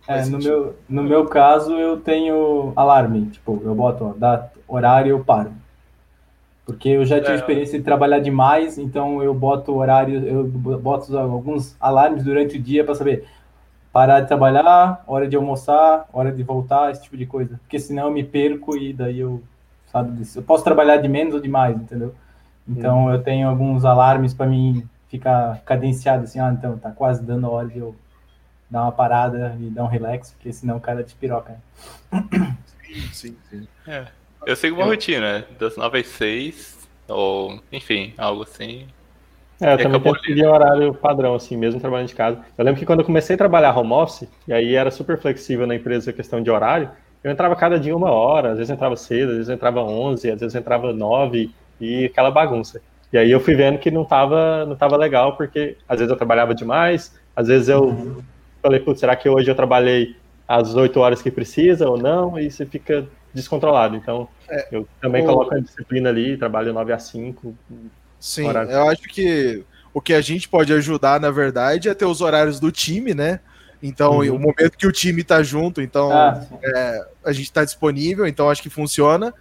É, no, meu, no meu caso, eu tenho alarme. Tipo, eu boto, ó, dá horário eu paro. Porque eu já tive É. experiência de trabalhar demais, então eu boto horário, eu boto alguns alarmes durante o dia para saber parar de trabalhar, hora de almoçar, hora de voltar, esse tipo de coisa. Porque senão eu me perco e daí eu, sabe, disso. eu posso trabalhar de menos ou de mais, entendeu? Então eu tenho alguns alarmes para mim ficar cadenciado assim, ah, então tá quase dando hora de eu dar uma parada e dar um relax, porque senão o cara despiroca. né? Sim, sim. Eu sigo uma rotina, das 9 às 6, ou enfim, algo assim. É, eu E também tento seguir um horário padrão, assim, mesmo trabalhando de casa. Eu lembro que quando eu comecei a trabalhar home office, e aí era super flexível na empresa a questão de horário, eu entrava cada dia uma hora, às vezes eu entrava cedo, às vezes eu entrava 11, às vezes eu entrava 9, e aquela bagunça. E aí eu fui vendo que não tava, não tava legal, porque às vezes eu trabalhava demais, às vezes eu falei, putz, será que hoje eu trabalhei as 8 horas que precisa ou não? E você fica descontrolado. Então, eu também o- coloco a disciplina ali, trabalho 9 a 5, Sim, Horário. eu acho que o que a gente pode ajudar, na verdade, é ter os horários do time, né? Então, Uhum. o momento que o time tá junto, então Ah, sim. a gente tá disponível, então acho que funciona.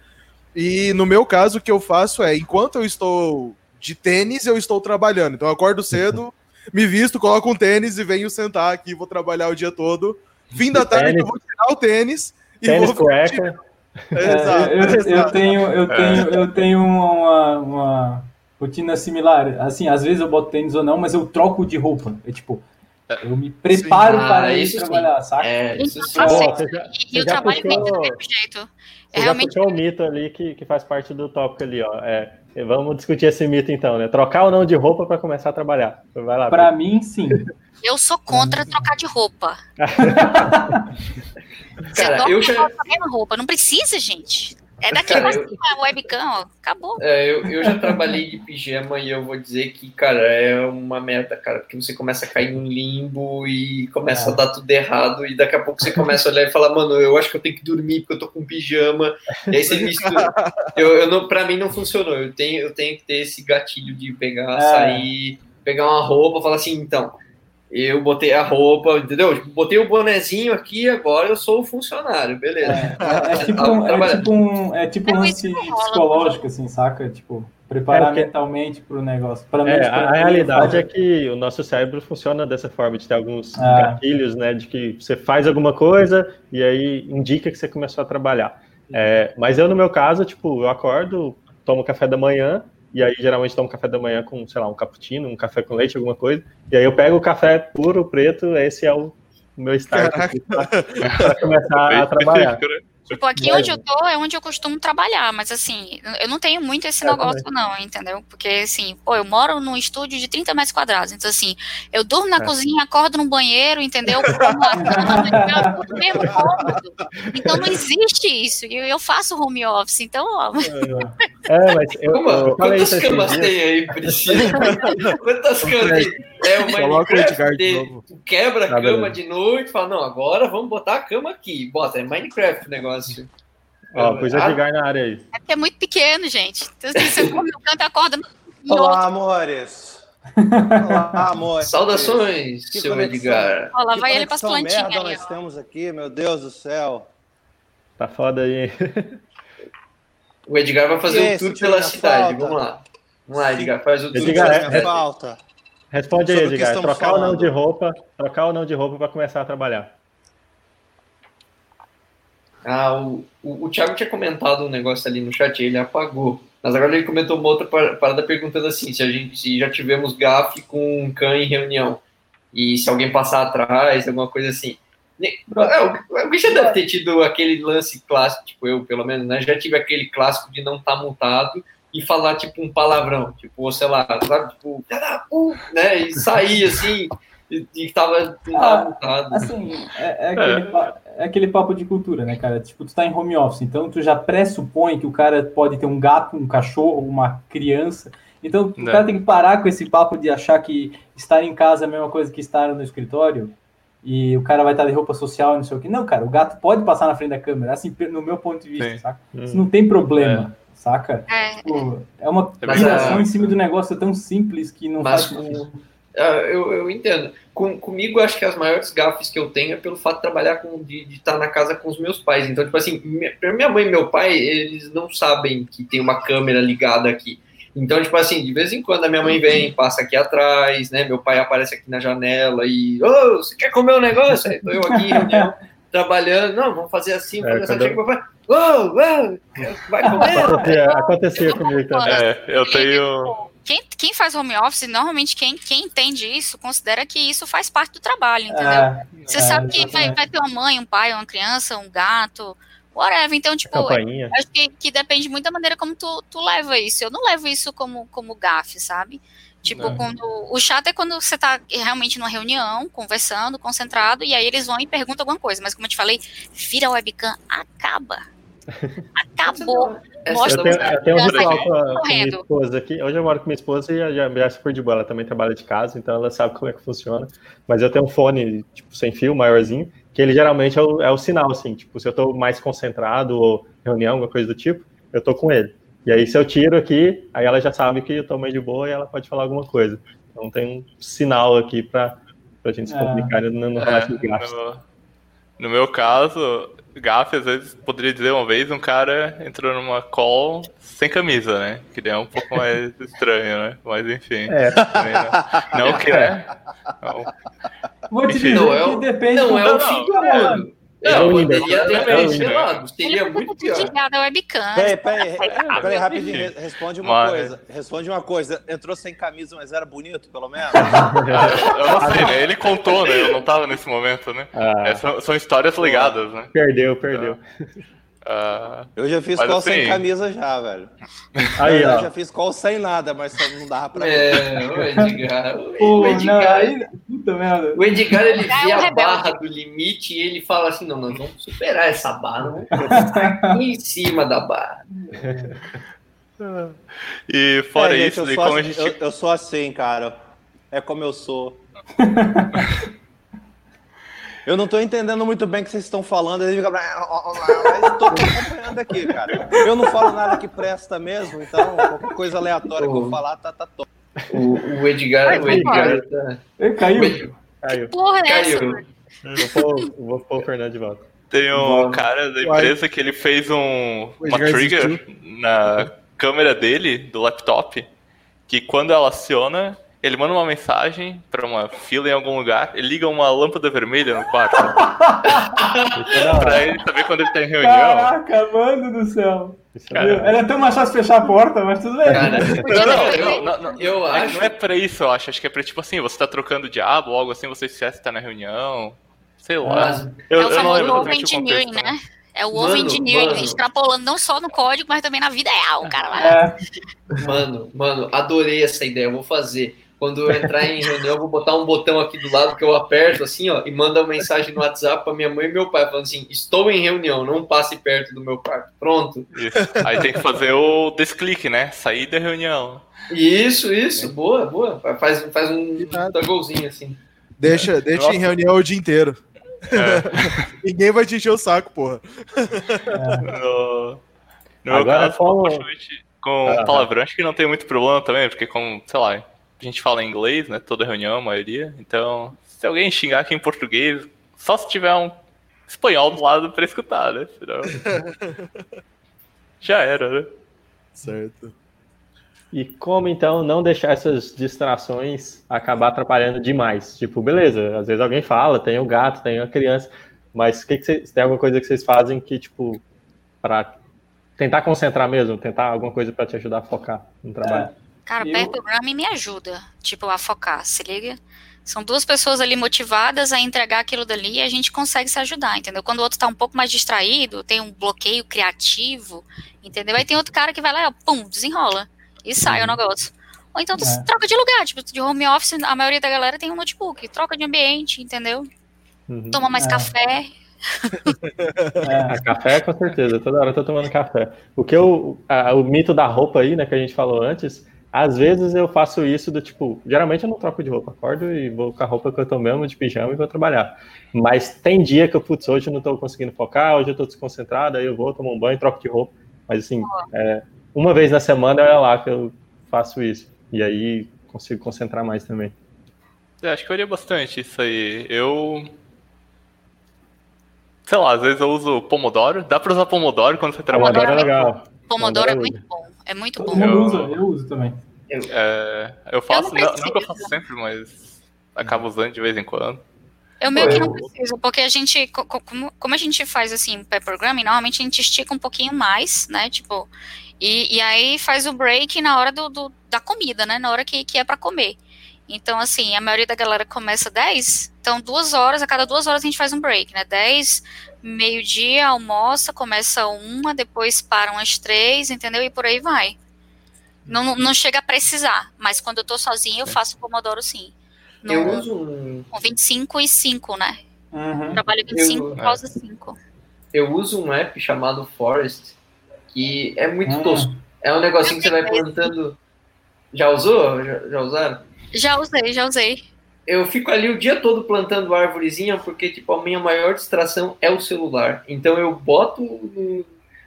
E no meu caso, o que eu faço é, enquanto eu estou de tênis, eu estou trabalhando. Então eu acordo [LAUGHS] cedo, me visto, coloco um tênis e venho sentar aqui, vou trabalhar o dia todo. Fim da De tarde tênis? eu vou tirar o tênis Tênis cueca. É, eu, eu, tenho, eu tenho, eu tenho uma, uma rotina similar. Assim, às vezes eu boto tênis ou não, mas eu troco de roupa. É tipo, eu me preparo Sim. para Ah, ir isso trabalhar, sim. saca? É, isso sim. Você já, e o já trabalho vem do mesmo jeito. É você já realmente puxou o mito ali que, que faz parte do tópico ali, ó. É, vamos discutir esse mito então, né? Trocar ou não de roupa para começar a trabalhar. Vai lá. Pra mim, sim. eu sou contra trocar de roupa. [LAUGHS] Você Cara, dorme eu já- a mesma roupa, não precisa, gente. É daqui Cara, pra eu- cima, a webcam, ó, acabou. É, eu, eu já trabalhei de pijama e eu vou dizer que, cara, é uma merda, cara, porque você começa a cair num limbo e começa É. a dar tudo errado, e daqui a pouco você começa a olhar e falar, mano, eu acho que eu tenho que dormir porque eu tô com pijama, e aí você mistura. Eu, eu não, pra mim não funcionou, eu tenho, eu tenho que ter esse gatilho de pegar, É. sair, pegar uma roupa, falar assim, então. Eu botei a roupa, entendeu? Botei o bonezinho aqui, agora eu sou o funcionário, beleza. É, é tipo, um, é tipo um, é tipo um É lance isso que rola. psicológico, assim, saca? Tipo, preparar É, porque- mentalmente pro negócio. Pra É, mente, a, pra a realidade é que o nosso cérebro funciona dessa forma, de ter alguns gatilhos, né? De que você faz alguma coisa e aí indica que você começou a trabalhar. É, mas eu, no meu caso, tipo, eu acordo, tomo café da manhã, e aí geralmente tomo café da manhã com, sei lá, um cappuccino, um café com leite, alguma coisa, e aí eu pego o café puro, preto, esse é o meu start Caraca. para começar a trabalhar. né? Tipo, aqui onde eu tô é onde eu costumo trabalhar, mas assim, eu não tenho muito esse Eu negócio, não, entendeu? Porque assim, pô, eu moro num estúdio de 30 metros quadrados, então assim, eu durmo na É. cozinha, acordo no banheiro, entendeu? [LAUGHS] Como é mesmo cômodo. Então não existe isso. E eu, eu faço home office, então, ó, É, mas eu, Como, eu falei quantas camas tem aí, Priscila? [LAUGHS] quantas camas tem? É o Coloca o Edgar Minecraft, de novo. tu quebra a Tá, cama beleza. de noite, fala, não, agora vamos botar a cama aqui. Bota, é Minecraft o negócio. Ó, o Ah, Edgar na área aí. é porque é muito pequeno, gente. Então, você come no canto, acorda no outro. Olá, amores. [LAUGHS] Olá, amores. Saudações, Que seu conexão. Edgar. Que vai ele pras conexão plantinhas merda ali, nós ó. temos aqui, meu Deus do céu. Tá foda aí. O Edgar vai fazer Que um tour pela cidade. falta. Vamos lá. Vamos lá, Edgar, faz o tour Edgar, pela é- cidade. falta. Responde aí, o Edgar. Trocar ou não falando? de roupa, trocar ou não de roupa para começar a trabalhar. Ah, o, o, o Thiago tinha comentado um negócio ali no chat, ele apagou. Mas agora ele comentou uma outra par- parada perguntando assim, se a gente se já tivemos gafe com um can em reunião. E se alguém passar atrás, alguma coisa assim. É, o- Alguém já deve ter tido aquele lance clássico, tipo eu, pelo menos, né? Já tive aquele clássico de não estar multado e falar, tipo, um palavrão. Tipo, ou sei lá, sabe? Tipo, né? E sair assim, e, e tava, não tava Ah, multado. Assim, é, é aquele, pa- é aquele papo de cultura, né, cara? Tipo, tu tá em home office, então tu já pressupõe que o cara pode ter um gato, um cachorro, uma criança. Então o Né. cara tem que parar com esse papo de achar que estar em casa é a mesma coisa que estar no escritório. E o cara vai estar de roupa social e não sei o que. Não, cara, o gato pode passar na frente da câmera, assim, no meu ponto de vista, Sim. saca? Hum. Isso não tem problema, saca? É, Tipo, é uma piração é- em cima do negócio tão simples que não Mas faz sentido. Ah, eu, eu entendo. Com, comigo, acho que as maiores gafes que eu tenho é pelo fato de trabalhar com, de, de estar na casa com os meus pais. Então, tipo assim, minha, pra minha mãe e meu pai, eles não sabem que tem uma câmera ligada aqui. Então, tipo assim, de vez em quando a minha mãe vem, passa aqui atrás, né? Meu pai aparece aqui na janela e, ô, você quer comer um negócio? Aí tô eu aqui reunião, [LAUGHS] trabalhando, não, vamos fazer assim, É, fazer assim. quando Chega meu pai, ô, ô, vai comer? Acontecia, acontecia comigo também. É, eu tenho. Quem, quem faz home office, normalmente quem, quem entende isso, considera que isso faz parte do trabalho, entendeu? É, Você é, sabe que vai, vai ter uma mãe, um pai, uma criança, um gato, whatever. Então, tipo, acho que, que depende muito da maneira como tu, tu leva isso. Eu não levo isso como, como gafe, sabe? Tipo, Não. quando. O chato é quando você tá realmente numa reunião, conversando, concentrado, e aí eles vão e perguntam alguma coisa. Mas como eu te falei, vira a webcam, acaba. [LAUGHS] Acabou. Mostra Eu tenho, eu tenho um Nossa, ritual com a, com minha esposa aqui. Hoje eu moro com minha esposa e já, já é super de boa. Ela também trabalha de casa, então ela sabe como é que funciona. Mas eu tenho um fone, tipo, sem fio, maiorzinho, que ele geralmente é o, é o sinal, assim. Tipo, se eu tô mais concentrado ou reunião, alguma coisa do tipo, eu tô com ele. E aí, se eu tiro aqui, aí ela já sabe que eu tô meio de boa e ela pode falar alguma coisa. Então tem um sinal aqui pra, pra gente se É. comunicar não, não É, no, no meu caso, gafe, às vezes, poderia dizer uma vez, um cara entrou numa call sem camisa, né? Que daí é um pouco mais [LAUGHS] estranho, né? Mas enfim. É. também Não, não que é. Não. Vou te Enfim, dizer não é que o- depende Não do é o fim do mundo. Não, poderia ter É o feito Windows. pelado. Seria Ele muito pior. webcam. Peraí, peraí, Ah, peraí, rapidinho. re- Responde uma Mas- coisa. Responde uma coisa. Entrou sem camisa, mas era bonito, pelo menos? [LAUGHS] Eu não sei, né? Ele contou, né? Eu não tava nesse momento, né? Ah, É, são, são histórias ligadas, né? perdeu, perdeu. Ah, Eu já fiz call assim- sem camisa já, velho. Aí, eu ó. já fiz call sem nada, mas só não dava pra É, o Edgar. O não, Edgar, merda. o Edgar ele é vê um a barra do limite e ele fala assim: não, nós vamos superar essa barra, vamos ficar aqui em cima da barra. e fora É, gente, isso, eu sou como a assim, gente. eu, eu sou assim, cara. É como eu sou. [LAUGHS] Eu não tô entendendo muito bem o que vocês estão falando. Ele fica. Mas tô acompanhando aqui, cara. Eu não falo nada que presta mesmo, então qualquer coisa aleatória que eu falar tá, tá top. O, o Edgar, Ai, o Edgar tá. Ele caiu. Caiu. Porra, é essa? Caiu. mano? Vou pôr, vou pôr o Fernando de volta. Tem um cara da empresa que ele fez um, uma trigger na câmera dele, do laptop, que quando ela aciona, ele manda uma mensagem pra uma fila em algum lugar, ele liga uma lâmpada vermelha no quarto. [LAUGHS] pra ele saber quando ele tá em reunião. Caraca, mano do céu. Cara. é Era tão mais fácil fechar a porta, mas tudo bem. Cara, [LAUGHS] Não, não, eu, não, não, eu é que acho. não é pra isso, eu acho. Acho que é pra tipo assim, você tá trocando diabo ou algo assim, você esquece que tá na reunião. Sei lá. Mas, Eu, é o eu não famoso over engineering, contexto. né? É o over engineering, mano. extrapolando não só no código, mas também na vida real, cara. É, Mano, mano, adorei essa ideia. Eu vou fazer. Quando eu entrar em reunião, eu vou botar um botão aqui do lado que eu aperto assim, ó, e manda uma mensagem no WhatsApp pra minha mãe e meu pai, falando assim: estou em reunião, não passe perto do meu quarto. Pronto. Isso. Aí tem que fazer o desclique, né? Sair da reunião. Isso, isso, boa, boa. Faz, faz um togglezinho assim. Deixa, deixa Nossa. em reunião o dia inteiro. É. [LAUGHS] Ninguém vai te encher o saco, porra. No, no meu Agora, caso, como- com Ah. palavrão, acho que não tem muito problema também, porque como, sei lá, gente fala inglês, né? Toda reunião, a maioria. Então, se alguém xingar aqui em português, só se tiver um espanhol do lado pra escutar, né? Senão... [LAUGHS] Já era, né? Certo. E como então não deixar essas distrações acabar atrapalhando demais? Tipo, beleza, às vezes alguém fala, tem o gato, tem a criança, mas que que vocês, tem alguma coisa que vocês fazem que, tipo, para tentar concentrar mesmo, tentar alguma coisa para te ajudar a focar no trabalho? Cara, Eu- pair programming me ajuda, tipo, a focar, se liga? São duas pessoas ali motivadas a entregar aquilo dali e a gente consegue se ajudar, entendeu? Quando o outro tá um pouco mais distraído, tem um bloqueio criativo, entendeu? Aí tem outro cara que vai lá e, ó, pum, desenrola e sai o negócio. Ou então tu É. troca de lugar, tipo, de home office, a maioria da galera tem um notebook, troca de ambiente, entendeu? Uhum. Toma mais É. café. [LAUGHS] é. Ah, café, com certeza. Toda hora eu tô tomando café. O que eu. a- o mito da roupa aí, né, que a gente falou antes, às vezes eu faço isso do tipo. Geralmente eu não troco de roupa. Acordo e vou com a roupa que eu tô mesmo, de pijama, e vou trabalhar. Mas tem dia que eu, putz, hoje eu não tô conseguindo focar, hoje eu tô desconcentrado, aí eu vou, tomo um banho, troco de roupa. Mas assim, é, uma vez na semana é lá que eu faço isso. E aí consigo concentrar mais também. É, acho que eu faria bastante isso aí. Eu. Sei lá, às vezes eu uso Pomodoro. Dá pra usar Pomodoro quando você trabalha. Pomodoro é legal. Pomodoro é Pomodoro eu muito bom. É muito Todo bom. Eu- usa, eu uso também. É, eu faço, não não, eu preciso. faço sempre, mas acabo usando de vez em quando. Eu meio que não Eu- preciso, porque a gente, co- co- como, como a gente faz assim, pair programming, normalmente a gente estica um pouquinho mais, né? Tipo, e, e aí faz o break na hora do, do- da comida, né? Na hora que, que é pra comer. Então, assim, a maioria da galera começa 10, então duas horas, a cada duas horas a gente faz um break, né? 10, meio-dia, almoça, começa uma, depois param as três, entendeu? E por aí vai. Não, não- chega a precisar, mas quando eu tô sozinha eu faço Pomodoro sim. No, Eu uso um, com 25 e 5, né? Uhum. Trabalho 25 Eu- por causa 5. eu uso um app chamado Forest, que é muito Hum. tosco. É um negocinho que você vai plantando. Já usou? Já, já usaram? Já usei, já usei. Eu fico ali o dia todo plantando árvorezinha, porque tipo, a minha maior distração é o celular. Então eu boto no,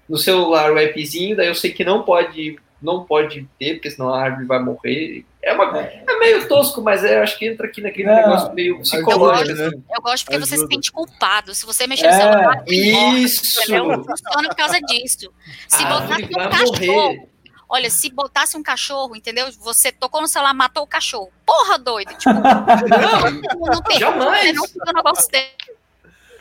no celular o appzinho, daí eu sei que não pode, não pode ter, porque senão a árvore vai morrer. É, uma, É. é meio tosco, mas é, eu acho que entra aqui naquele Não, negócio meio psicológico. ajuda, né? assim. Eu gosto porque você se Ajuda. sente culpado. Se você mexer no É. celular, morre, Isso! entendeu? Funciona por causa disso. Se árvore um cachorro, morrer. Olha, se botasse um cachorro, entendeu? Você tocou no celular, matou o cachorro. Porra, doido. Tipo, [LAUGHS] Não, não tem Jamais. Não tem um negócio desse.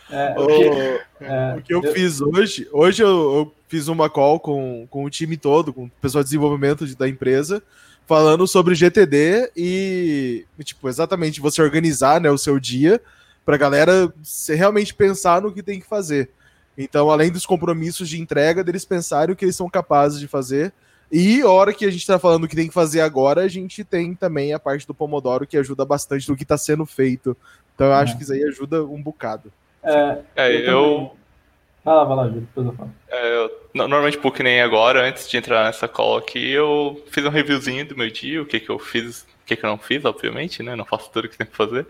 É, o, que, é, o que eu, eu, fiz hoje, hoje eu, eu, fiz uma call com, com o time todo, com o pessoal de desenvolvimento de, da empresa, falando sobre GTD e, tipo, exatamente você organizar né, o seu dia para a galera realmente pensar no que tem que fazer. Então, além dos compromissos de entrega, deles pensarem o que eles são capazes de fazer. E a hora que a gente está falando o que tem que fazer agora, a gente tem também a parte do Pomodoro que ajuda bastante do que está sendo feito. Então, eu acho é. que isso aí ajuda um bocado. É, é eu. eu... Vai lá, vai lá, Júlio, depois eu falo. É, eu, normalmente, pouco nem agora, antes de entrar nessa call aqui, eu fiz um reviewzinho do meu dia, o que, que eu fiz, o que, que eu não fiz, obviamente, né? Não faço tudo que tem que fazer.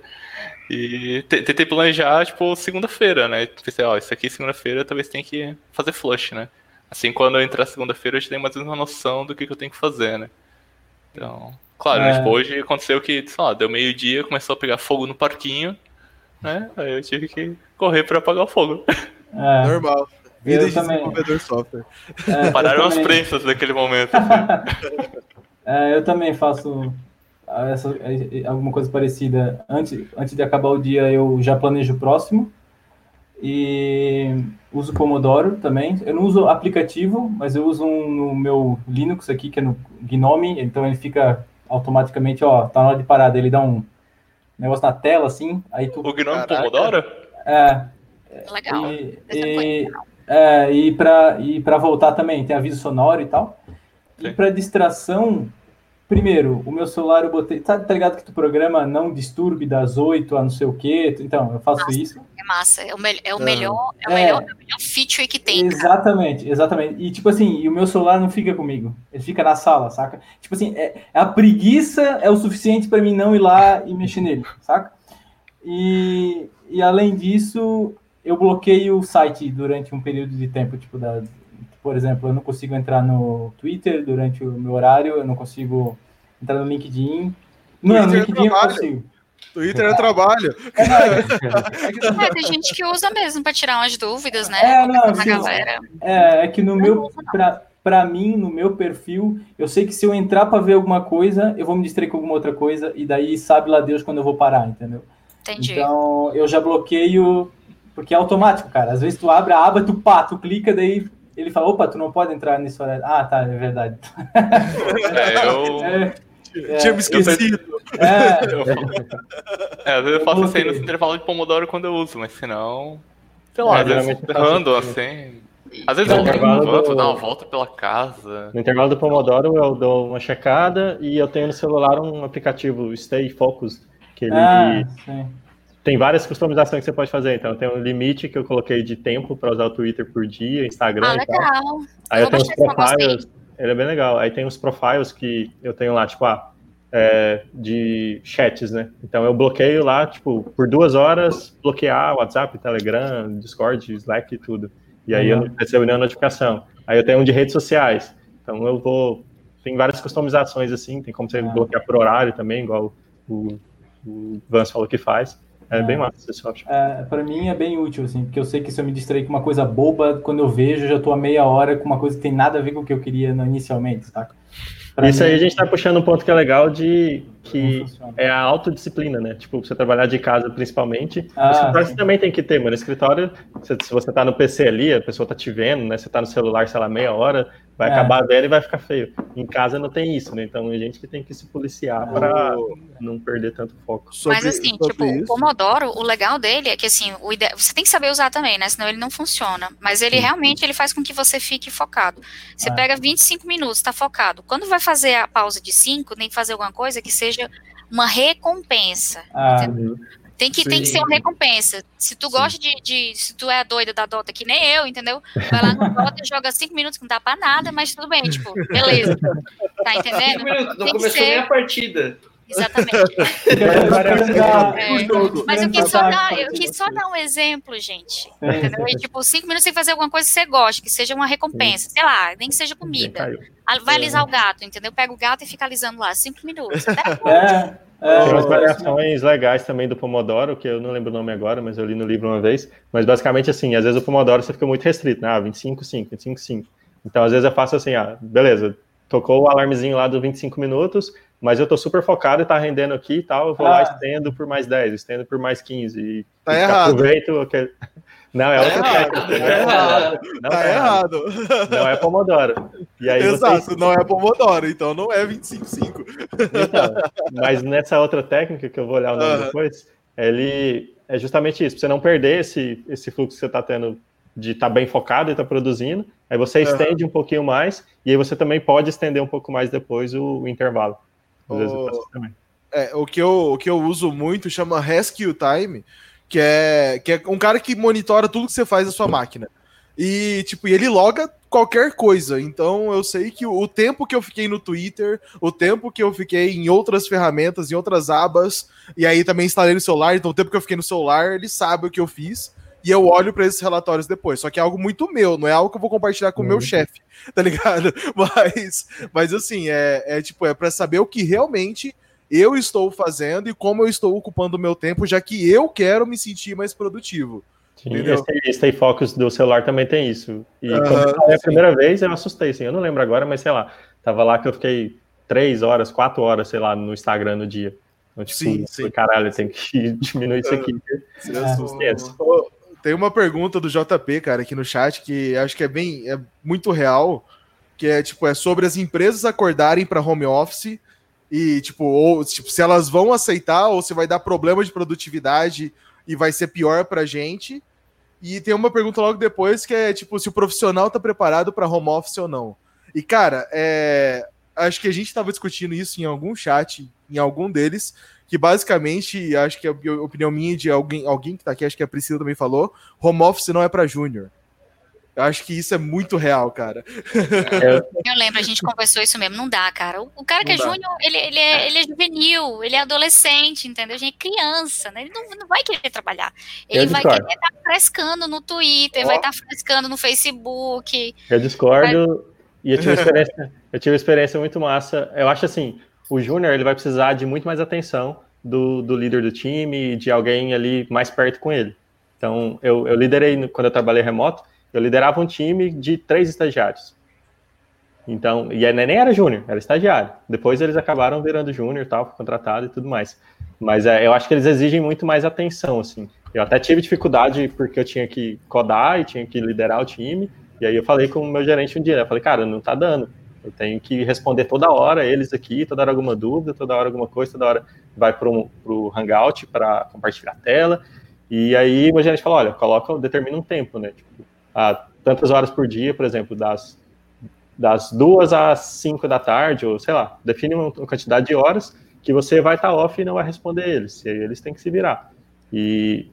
E tentei planejar, tipo, segunda-feira, né? Pensei, ó, isso aqui segunda-feira talvez tenha que fazer flush, né? Assim, quando eu entrar segunda-feira, eu já tenho mais ou menos uma noção do que, que eu tenho que fazer, né? Então, claro, é. tipo, hoje aconteceu que, sei lá, deu meio-dia, começou a pegar fogo no parquinho, né? Aí eu tive que correr para apagar o fogo. É. Normal. Vida eu de também. desenvolvedor software. É, Pararam as prensas naquele momento. Assim. [LAUGHS] é, eu também faço essa, alguma coisa parecida. Antes, antes de acabar o dia, eu já planejo o próximo. E uso Pomodoro também. Eu não uso aplicativo, mas eu uso um no meu Linux aqui, que é no Gnome. Então ele fica automaticamente, ó, tá na hora de parada. Ele dá um negócio na tela, assim. Aí tu... O Gnome Pomodoro? É. Legal. E, e, é, e para e voltar também, tem aviso sonoro e tal. Sim. E para distração, Primeiro, o meu celular eu botei. Tá, tá ligado que tu programa não disturbe das 8 a não sei o quê? Então, eu faço massa, isso. É massa. É o, me é o, melhor, é o, é, melhor, é o melhor feature que tem. Exatamente, cara. exatamente. E tipo assim, e o meu celular não fica comigo. Ele fica na sala, saca? Tipo assim, é, a preguiça é o suficiente para mim não ir lá e mexer nele, saca? E, e além disso, eu bloqueio o site durante um período de tempo, tipo, da, por exemplo, eu não consigo entrar no Twitter durante o meu horário, eu não consigo entrar no LinkedIn. Não, no é LinkedIn é eu consigo. Twitter é trabalho. É, [LAUGHS] é, tem gente que usa mesmo para tirar umas dúvidas, né? É, não, sim, galera. É, é que no meu, para mim, no meu perfil, eu sei que se eu entrar para ver alguma coisa, eu vou me distrair com alguma outra coisa, e daí sabe lá Deus quando eu vou parar, entendeu? Entendi. Então, eu já bloqueio, porque é automático, cara. Às vezes tu abre a aba, tu pá, tu clica, daí ele fala, opa, tu não pode entrar nesse horário. Ah, tá, é verdade. É, eu... [LAUGHS] É, é, Tinha me esquecido. É, é, às vezes eu faço aí no intervalo de Pomodoro quando eu uso, mas senão, sei lá, é, às vezes errando assim. Às vezes eu levanto, do... dar uma volta pela casa. No intervalo do Pomodoro eu dou uma checada e eu tenho no celular um aplicativo Stay Focused, que ele ah, tem várias customizações que você pode fazer. Então, tem um limite que eu coloquei de tempo para usar o Twitter por dia, Instagram ah, e legal. tal. Aí eu, eu tenho os profiles. Ele é bem legal. Aí tem os profiles que eu tenho lá, tipo, ah, é, de chats, né? Então eu bloqueio lá, tipo, por duas horas, bloquear WhatsApp, Telegram, Discord, Slack e tudo. E aí uhum. eu não recebo nenhuma notificação. Aí eu tenho um de redes sociais. Então eu vou. Tem várias customizações assim, tem como você uhum. bloquear por horário também, igual o, o Vance falou que faz. É, é bem massa esse software. É, para mim é bem útil, assim, porque eu sei que se eu me distrair com uma coisa boba, quando eu vejo, eu já tô a meia hora com uma coisa que tem nada a ver com o que eu queria inicialmente, tá? Pra Isso mim, aí a gente tá puxando um ponto que é legal de que é a autodisciplina, né? Tipo, você trabalhar de casa principalmente. Ah, escritório você também tem que ter, mano. No escritório, se você tá no PC ali, a pessoa tá te vendo, né? Você tá no celular, sei lá, meia hora, vai é. acabar velho e vai ficar feio. Em casa não tem isso, né? Então a gente que tem que se policiar para não perder tanto foco. Sobre, Mas assim, tipo, isso. o Pomodoro, o legal dele é que assim, o ide... você tem que saber usar também, né? Senão ele não funciona. Mas ele Sim. realmente ele faz com que você fique focado. Você é. pega 25 minutos, tá focado. Quando vai fazer a pausa de 5, tem que fazer alguma coisa que seja uma recompensa. Ah, tem que, tem que ser uma recompensa. Se tu Sim. gosta de, de, Se tu é doida da Dota, que nem eu, entendeu? Vai lá no [LAUGHS] Dota e joga cinco minutos que não dá pra nada, mas tudo bem, tipo, beleza. [LAUGHS] Tá entendendo? Cinco minutos, não tem começou ser... nem a partida. Exatamente. [LAUGHS] é, mas eu quis, só dar, eu quis só dar um exemplo, gente. Entendeu? E, tipo, cinco minutos sem fazer alguma coisa que você goste, que seja uma recompensa. Sei lá, nem que seja comida. Vai alisar o gato, entendeu? Pega o gato e fica alisando lá, cinco minutos. Até [LAUGHS] é. É, Tem umas variações legais também do Pomodoro, que eu não lembro o nome agora, mas eu li no livro uma vez. Mas basicamente assim, às vezes o Pomodoro você fica muito restrito, né? Ah, 25, 5, 25, 5. Então, às vezes eu faço assim, ah, beleza, tocou o alarmezinho lá dos 25 minutos, mas eu tô super focado e tá rendendo aqui e tal, eu vou ah. lá estendo por mais 10, estendo por mais 15. E, tá e errado. aproveito. Okay. Não, é outra errado, técnica. tá errado. Não, Tá tá errado. Não é Pomodoro. E aí Exato, vocês- não é Pomodoro, então não é 25-5. Então, mas nessa outra técnica que eu vou olhar o nome Aham. depois, ele é justamente isso, pra você não perder esse, esse fluxo que você está tendo de estar bem focado e estar produzindo, aí você estende um pouquinho mais, e aí você também pode estender um pouco mais depois o, o intervalo. Às vezes eu faço também. É, o que, eu, o que eu uso muito chama Rescue Time, que é, que é um cara que monitora tudo que você faz na sua máquina. E, tipo, e ele loga qualquer coisa. Então, eu sei que o, tempo que eu fiquei no Twitter, o tempo que eu fiquei em outras ferramentas, em outras abas, e aí também instalei no celular, então o tempo que eu fiquei no celular, ele sabe o que eu fiz. E eu olho para esses relatórios depois. Só que é algo muito meu, não é algo que eu vou compartilhar com o meu Uhum. chefe, [LAUGHS] tá ligado? Mas, mas assim, é, é tipo, é para saber o que realmente eu estou fazendo e como eu estou ocupando o meu tempo, já que eu quero me sentir mais produtivo. Sim, esse Stay Focus do celular também tem isso. E Aham, quando eu a primeira vez, eu assustei, assim, eu não lembro agora, mas sei lá, tava lá que eu fiquei três horas, quatro horas, sei lá, no Instagram no dia. Então, tipo, Sim, sim. caralho, tem que [LAUGHS] diminuir isso aqui. Você É. Tem uma pergunta do JP, cara, aqui no chat, que acho que é bem, é muito real, que é tipo, é sobre as empresas acordarem para home office e tipo, ou tipo, se elas vão aceitar ou se vai dar problema de produtividade e vai ser pior pra gente. E tem uma pergunta logo depois que é tipo, se o profissional tá preparado para home office ou não. E cara, é, acho que a gente estava discutindo isso em algum chat, em algum deles, que basicamente, acho que é a opinião minha de alguém, alguém que tá aqui, acho que a Priscila também falou, home office não é para júnior. Eu acho que isso é muito real, cara. Eu lembro, a gente conversou isso mesmo. Não dá, cara. O, o cara que Não é júnior, ele, ele, é, ele é juvenil, ele é adolescente, entendeu? A gente é criança, né? Ele não, não vai querer trabalhar. Ele Eu vai discordo. querer estar frescando no Twitter, Ó. vai estar frescando no Facebook. Eu discordo e eu tive, experiência, eu tive uma experiência muito massa. Eu acho assim, o Júnior ele vai precisar de muito mais atenção do, do líder do time, de alguém ali mais perto com ele. Então, eu, eu liderei, quando eu trabalhei remoto, eu liderava um time de três estagiários. Então, e aí nem era júnior, era estagiário. Depois eles acabaram virando júnior tal, contratado e tudo mais. Mas é, eu acho que eles exigem muito mais atenção, assim. Eu até tive dificuldade porque eu tinha que codar e tinha que liderar o time. E aí eu falei com o meu gerente um dia, eu falei, cara, não tá dando. Eu tenho que responder toda hora eles aqui, toda hora alguma dúvida, toda hora alguma coisa, toda hora vai pro, pro Hangout para compartilhar a tela. E aí o meu gerente falou, olha, coloca, determina um tempo, né? Tipo, tantas horas por dia, por exemplo, das, das duas às cinco da tarde, ou sei lá, define uma, uma quantidade de horas que você vai estar off e não vai responder eles. E aí eles têm que se virar. E,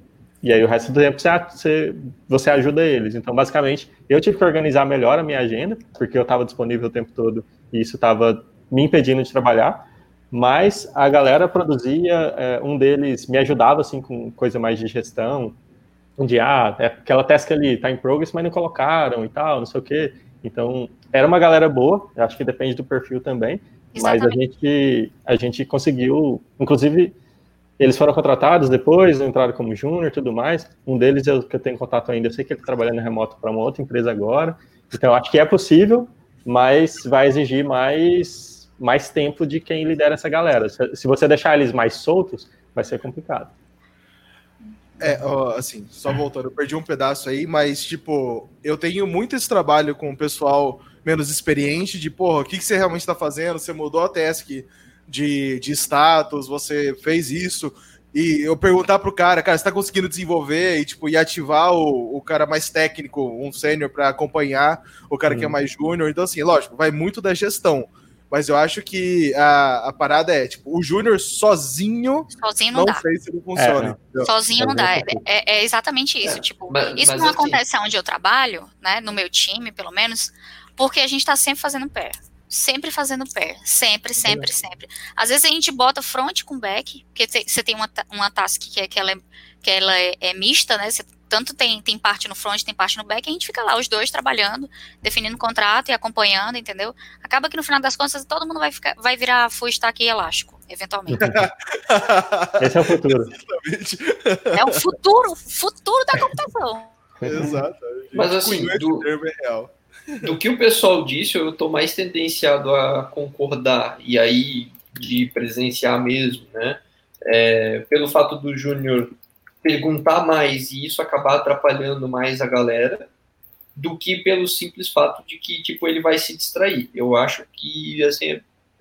e aí o resto do tempo você, você, ajuda eles. Então, basicamente, eu tive que organizar melhor a minha agenda, porque eu estava disponível o tempo todo e isso estava me impedindo de trabalhar. Mas a galera produzia, é, um deles me ajudava assim com coisa mais de gestão, de ah, é aquela task ali tá em progress, mas não colocaram e tal, não sei o quê. Então, era uma galera boa, acho que depende do perfil também, mas a Exatamente. gente, a gente conseguiu, inclusive, eles foram contratados depois, entraram como júnior e tudo mais. Um deles eu, que eu tenho contato ainda, eu sei que ele está trabalhando remoto para uma outra empresa agora. Então, acho que é possível, mas vai exigir mais, mais tempo de quem lidera essa galera. Se, você deixar eles mais soltos, vai ser complicado. É, assim, só voltando, eu perdi um pedaço aí, mas, tipo, eu tenho muito esse trabalho com o pessoal menos experiente, de, porra, o que, que você realmente está fazendo? Você mudou a task de, de status, você fez isso, e eu perguntar pro cara, cara, você tá conseguindo desenvolver e, tipo, e ativar o, o cara mais técnico, um sênior, para acompanhar o cara que é Hum. mais júnior, então, assim, lógico, vai muito da gestão, mas eu acho que a, a parada é, tipo, o júnior sozinho, Sozinho não, não dá. sei se ele funciona, É, entendeu? Sozinho não dá. É, Sozinho é- é exatamente isso. tipo, mas- isso mas não assim- acontece onde eu trabalho, né? No meu time, pelo menos, porque a gente tá sempre fazendo pair. Sempre fazendo pair. Sempre, sempre, sempre. Às vezes a gente bota front com back, porque você tem uma, uma task que, é, que ela, é, que ela é, é mista, né? Você tanto tem, tem parte no front, tem parte no back, a gente fica lá, os dois trabalhando, definindo contrato e acompanhando, entendeu? Acaba que no final das contas todo mundo vai, ficar, vai virar full stack e elástico, eventualmente. [LAUGHS] Esse é o futuro. Exatamente. é o futuro, futuro da computação. Exato. Mas, assim, do- termo é real. Do que o pessoal disse, eu tô mais tendenciado a concordar e aí de presenciar mesmo, né? É, pelo fato do Júnior perguntar mais e isso acabar atrapalhando mais a galera do que pelo simples fato de que tipo ele vai se distrair. Eu acho que assim,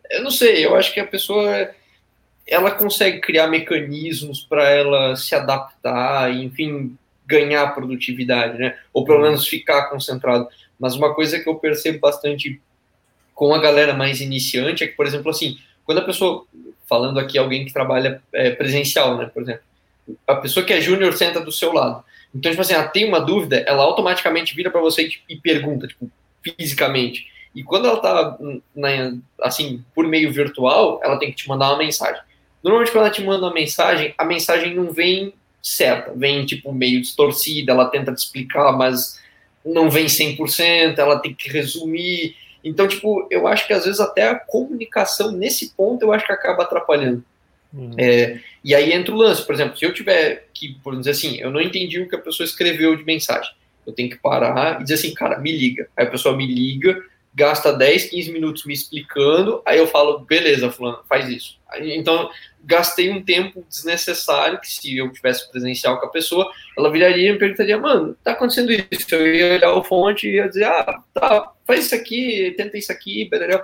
eu não sei, eu acho que a pessoa ela consegue criar mecanismos para ela se adaptar, enfim, ganhar produtividade, né? Ou pelo menos ficar concentrado. Mas uma coisa que eu percebo bastante com a galera mais iniciante é que, por exemplo, assim, quando a pessoa, falando aqui alguém que trabalha é, presencial, né, por exemplo, a pessoa que é júnior senta do seu lado. Então, tipo assim, ela tem uma dúvida, ela automaticamente vira para você e pergunta, tipo, fisicamente. E quando ela tá, na, assim, por meio virtual, ela tem que te mandar uma mensagem. Normalmente, quando ela te manda uma mensagem, a mensagem não vem certa, vem, tipo, meio distorcida, ela tenta te explicar, mas não vem 100%, ela tem que resumir. Então, tipo, eu acho que às vezes até a comunicação nesse ponto eu acho que acaba atrapalhando. Uhum. É, e aí entra o lance, por exemplo, se eu tiver que, por dizer assim, eu não entendi o que a pessoa escreveu de mensagem, eu tenho que parar e dizer assim, cara, me liga. Aí a pessoa me liga, gasta 10, 15 minutos me explicando, aí eu falo, beleza, fulano, faz isso. Então, gastei um tempo desnecessário, que se eu tivesse presencial com a pessoa, ela viraria e me perguntaria, mano, tá acontecendo isso? Eu ia olhar o fonte e ia dizer, ah, tá, faz isso aqui, tenta isso aqui, beleza.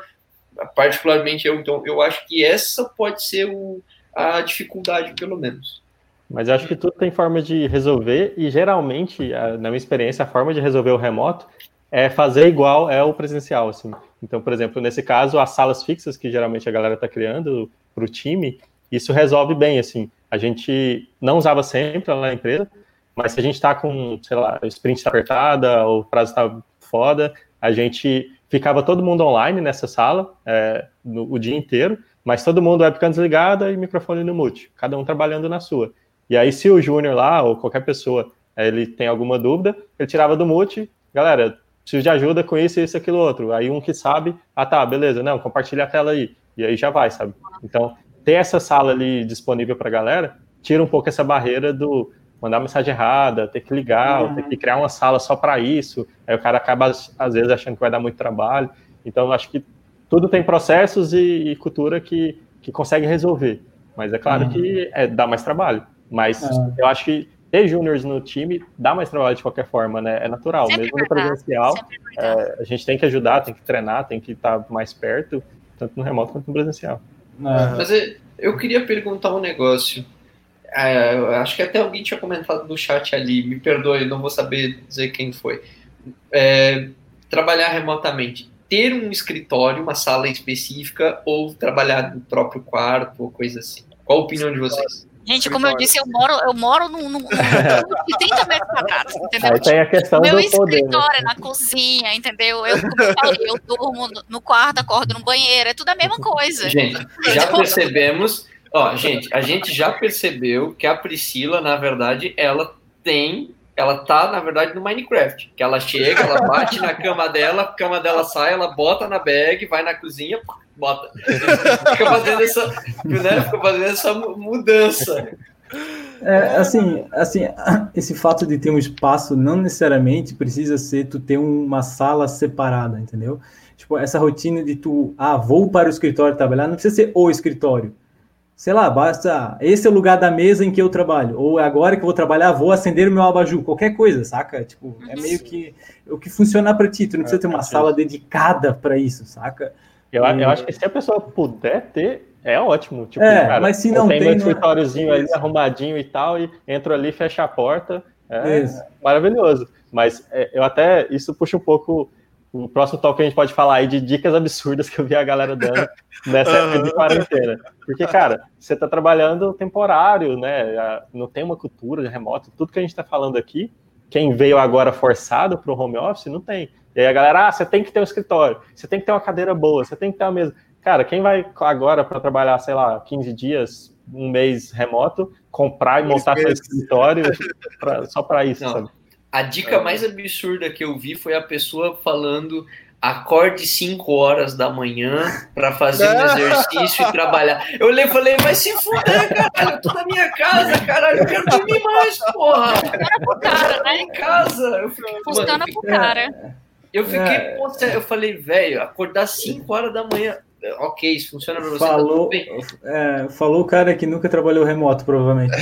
Particularmente eu, então, eu acho que essa pode ser o, a dificuldade, pelo menos. Mas eu acho que tudo tem forma de resolver, e geralmente, na minha experiência, a forma de resolver o remoto é fazer igual é o presencial, assim. Então, por exemplo, nesse caso, as salas fixas que geralmente a galera está criando para o time, isso resolve bem, assim. A gente não usava sempre lá na empresa, mas se a gente está com, sei lá, o sprint está apertada, o prazo está foda, a gente ficava todo mundo online nessa sala é, no, o dia inteiro, mas todo mundo webcam desligada e microfone no mute, cada um trabalhando na sua. E aí, se o júnior lá, ou qualquer pessoa, ele tem alguma dúvida, ele tirava do mute, galera, preciso de ajuda com isso, isso, aquilo, outro. Aí um que sabe, ah tá, beleza, não, compartilha a tela aí. E aí já vai, sabe? Então, ter essa sala ali disponível para a galera tira um pouco essa barreira do mandar mensagem errada, ter que ligar, uhum. ter que criar uma sala só para isso. Aí o cara acaba, às vezes, achando que vai dar muito trabalho. Então, acho que tudo tem processos e, e cultura que, que consegue resolver. Mas é claro uhum. que é, dá mais trabalho. Mas uhum. eu acho que ter júniores no time dá mais trabalho de qualquer forma, né? É natural. Sempre Mesmo no presencial, é, a gente tem que ajudar, tem que treinar, tem que estar mais perto, tanto no remoto quanto no presencial. É. Mas eu queria perguntar um negócio. É, acho que até alguém tinha comentado no chat ali, me perdoe, não vou saber dizer quem foi. É, trabalhar remotamente, ter um escritório, uma sala específica, ou trabalhar no próprio quarto, ou coisa assim. Qual a opinião de vocês? Gente, como eu disse, eu moro, eu moro num, num, num de 30 metros quadrados, entendeu? Aí tem a questão Meu do escritório poder, é na cozinha, entendeu? Eu, como eu falei, eu durmo no quarto, acordo no banheiro, é tudo a mesma coisa. Gente, já percebemos, ó, gente, a gente já percebeu que a Priscila, na verdade, ela tem ela tá, na verdade, no Minecraft. Que ela chega, ela bate na cama dela, a cama dela sai, ela bota na bag, vai na cozinha, bota. Fica fazendo essa, né? Fica fazendo essa mudança. É, assim, assim, [LAUGHS] esse fato de ter um espaço não necessariamente precisa ser tu ter uma sala separada, entendeu? Tipo, essa rotina de tu, ah, vou para o escritório trabalhar, não precisa ser o escritório sei lá, basta. Esse é o lugar da mesa em que eu trabalho. Ou agora que eu vou trabalhar, vou acender o meu abajur. Qualquer coisa, saca? Tipo, é meio uhum. que o que funcionar para ti. Tu não precisa ter uma sala dedicada para isso, saca? Eu, eu acho que se a pessoa puder ter, é ótimo. Tipo, é, cara, mas se não tem. meu é escritóriozinho ali arrumadinho e tal, e entro ali, fecho a porta. É isso. maravilhoso. Mas é, eu até. Isso puxa um pouco o próximo talk a gente pode falar aí de dicas absurdas que eu vi a galera dando nessa época de quarentena. Porque, cara, você está trabalhando temporário, né? Não tem uma cultura de remoto. Tudo que a gente está falando aqui, quem veio agora forçado para o home office, não tem. E aí a galera, ah, você tem que ter um escritório, você tem que ter uma cadeira boa, você tem que ter uma mesa. Cara, quem vai agora para trabalhar, sei lá, 15 dias, um mês remoto, comprar e montar seu escritório pra, só para isso, não. sabe? A dica mais absurda que eu vi foi a pessoa falando acorde 5 horas da manhã para fazer um [LAUGHS] exercício e trabalhar. Eu olhei e falei, vai se fuder, caralho, eu tô na minha casa, caralho, eu quero dormir mais, porra. Funciona pro cara, né? Em casa. Eu fiquei, Funciona pro cara. Eu fiquei, é. eu falei, velho, acordar 5 horas da manhã. Ok, isso funciona para você. Tá falou, tá é, falou o cara que nunca trabalhou remoto, provavelmente. [LAUGHS]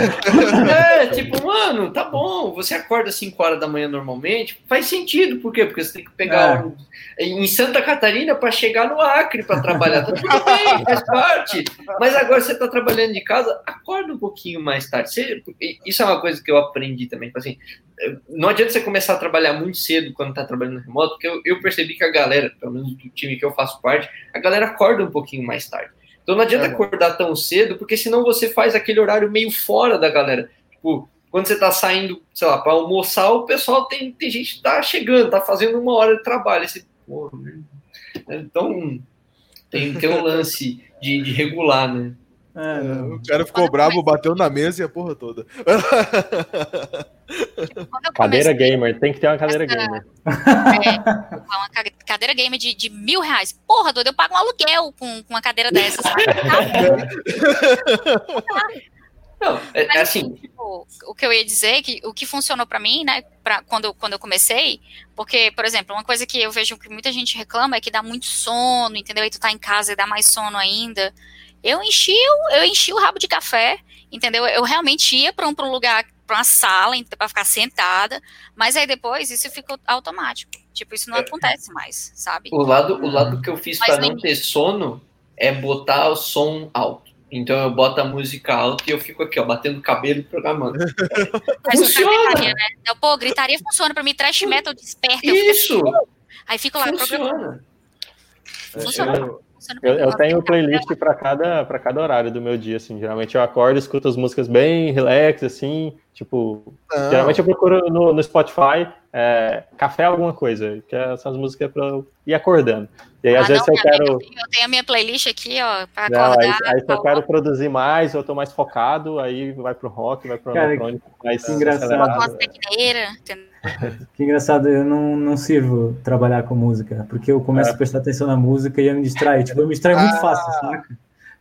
é, tipo, mano, tá bom, você acorda às 5 horas da manhã normalmente, faz sentido, por quê? Porque você tem que pegar é. um, em Santa Catarina para chegar no Acre para trabalhar. Tá tudo bem, faz parte. Mas agora você tá trabalhando de casa, acorda um pouquinho mais tarde. Você, isso é uma coisa que eu aprendi também, tipo assim, não adianta você começar a trabalhar muito cedo quando tá trabalhando remoto, porque eu, eu, percebi que a galera, pelo menos do time que eu faço parte, a galera acorda um pouquinho mais tarde. Então não adianta é. acordar tão cedo, porque senão você faz aquele horário meio fora da galera. Tipo, quando você tá saindo, sei lá, para almoçar, o pessoal tem, tem gente que tá chegando, tá fazendo uma hora de trabalho. Esse, pô, então tem, tem um lance de, de regular, né? É, o cara ficou bravo, bateu na mesa e a porra toda. [LAUGHS] cadeira gamer, tem que ter uma cadeira essa... gamer. É, uma cadeira gamer de, de, mil reais. Porra, doido, eu pago um aluguel com, com uma cadeira dessas. [LAUGHS] Não, é, Mas, é assim. Tipo, o que eu ia dizer, é que o que funcionou para mim, né, pra, quando, quando eu comecei, porque, por exemplo, uma coisa que eu vejo que muita gente reclama é que dá muito sono, entendeu? E tu tá em casa e dá mais sono ainda. Eu enchi, eu enchi o rabo de café, entendeu? Eu realmente ia para um, um lugar, para uma sala, para ficar sentada, mas aí depois isso ficou automático. Tipo, isso não é. acontece mais, sabe? O lado, o lado que eu fiz para não ter sono é botar o som alto. Então eu boto a música alta e eu fico aqui, ó, batendo cabelo e programando. [LAUGHS] Mas funciona. Gritaria, né? Pô, gritaria funciona para mim, trash metal desperta. Isso! Fico, aí fico lá funciona. programando. Funciona. Eu, eu tenho playlist para cada, cada horário do meu dia, assim. Geralmente eu acordo, escuto as músicas bem relax, assim. Tipo, ah. geralmente eu procuro no, no Spotify é, café alguma coisa, que é essas músicas para eu ir acordando. E aí, ah, às vezes, eu quero. Eu tenho a minha playlist aqui, ó, para acordar. Aí, aí se eu quero produzir mais, eu tô mais focado, aí vai pro rock, vai pro Cara, eletrônico. Mais engraçado. [LAUGHS] Que engraçado, eu não, não sirvo trabalhar com música, porque eu começo é. a prestar atenção na música e eu me distraio. Tipo, eu me distraio ah. muito fácil, saca?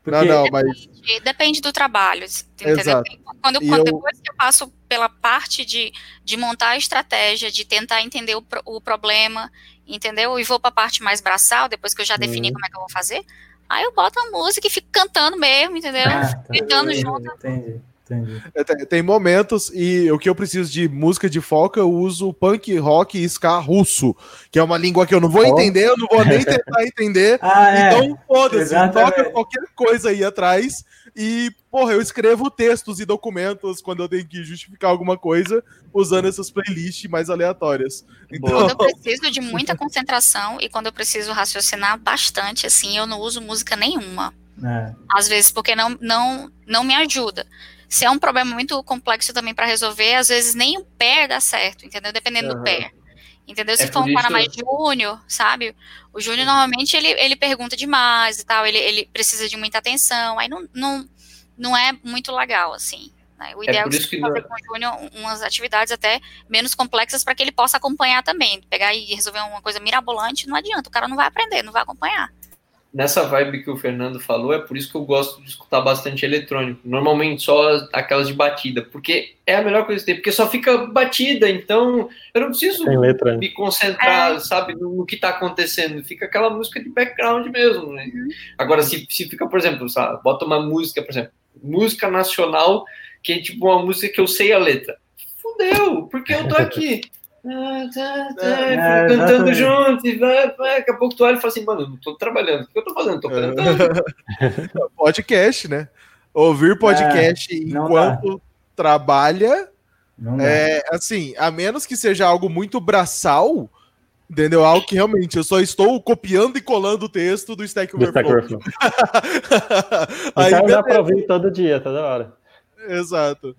Porque não, não, mas... depende, depende do trabalho, entendeu? Exato. Quando, quando eu... depois que eu passo pela parte de, de montar a estratégia, de tentar entender o, o problema, entendeu? E vou para a parte mais braçal, depois que eu já defini uhum. como é que eu vou fazer, aí eu boto a música e fico cantando mesmo, entendeu? Ah, tá. Gritando junto. Entendi. É, tem, tem, momentos, e o que eu preciso de música de foco, eu uso punk, rock e ska russo, que é uma língua que eu não vou entender, eu não vou nem tentar [LAUGHS] entender. ah, é. Então, foda-se, toca qualquer coisa aí atrás. E, porra, eu escrevo textos e documentos quando eu tenho que justificar alguma coisa usando essas playlists mais aleatórias. Então... Quando eu [LAUGHS] preciso de muita concentração e quando eu preciso raciocinar bastante, assim, eu não uso música nenhuma. É. Às vezes, porque não, não, não me ajuda se é um problema muito complexo também para resolver, às vezes nem o pé dá certo, entendeu? Dependendo uhum. do pé. Entendeu? Se é for um cara mais júnior, sabe? O júnior normalmente ele, ele pergunta demais e tal, ele, ele precisa de muita atenção, aí não, não, não é muito legal, assim. Né? O é ideal é, é você fazer com o júnior umas atividades até menos complexas para que ele possa acompanhar também. Pegar e resolver uma coisa mirabolante, não adianta, o cara não vai aprender, não vai acompanhar nessa vibe que o Fernando falou, é por isso que eu gosto de escutar bastante eletrônico. Normalmente só aquelas de batida, porque é a melhor coisa que tem, porque só fica batida, então eu não preciso letra, me concentrar, é. sabe, no, que tá acontecendo. Fica aquela música de background mesmo, né? Agora, se, se fica, por exemplo, sabe, bota uma música, por exemplo, música nacional, que é tipo uma música que eu sei a letra. Fudeu, porque eu tô [LAUGHS] aqui. É, cantando junto, e vai, vai, daqui a pouco tu olha e fala assim, mano, eu não tô trabalhando, o que eu tô fazendo? Tô cantando. [LAUGHS] podcast, né? Ouvir podcast é, enquanto dá. trabalha. É, assim, a menos que seja algo muito braçal, entendeu? Algo que realmente eu só estou copiando e colando o texto do Stack Overflow. [LAUGHS] Aí então dá pra ouvir todo dia, toda hora. Exato.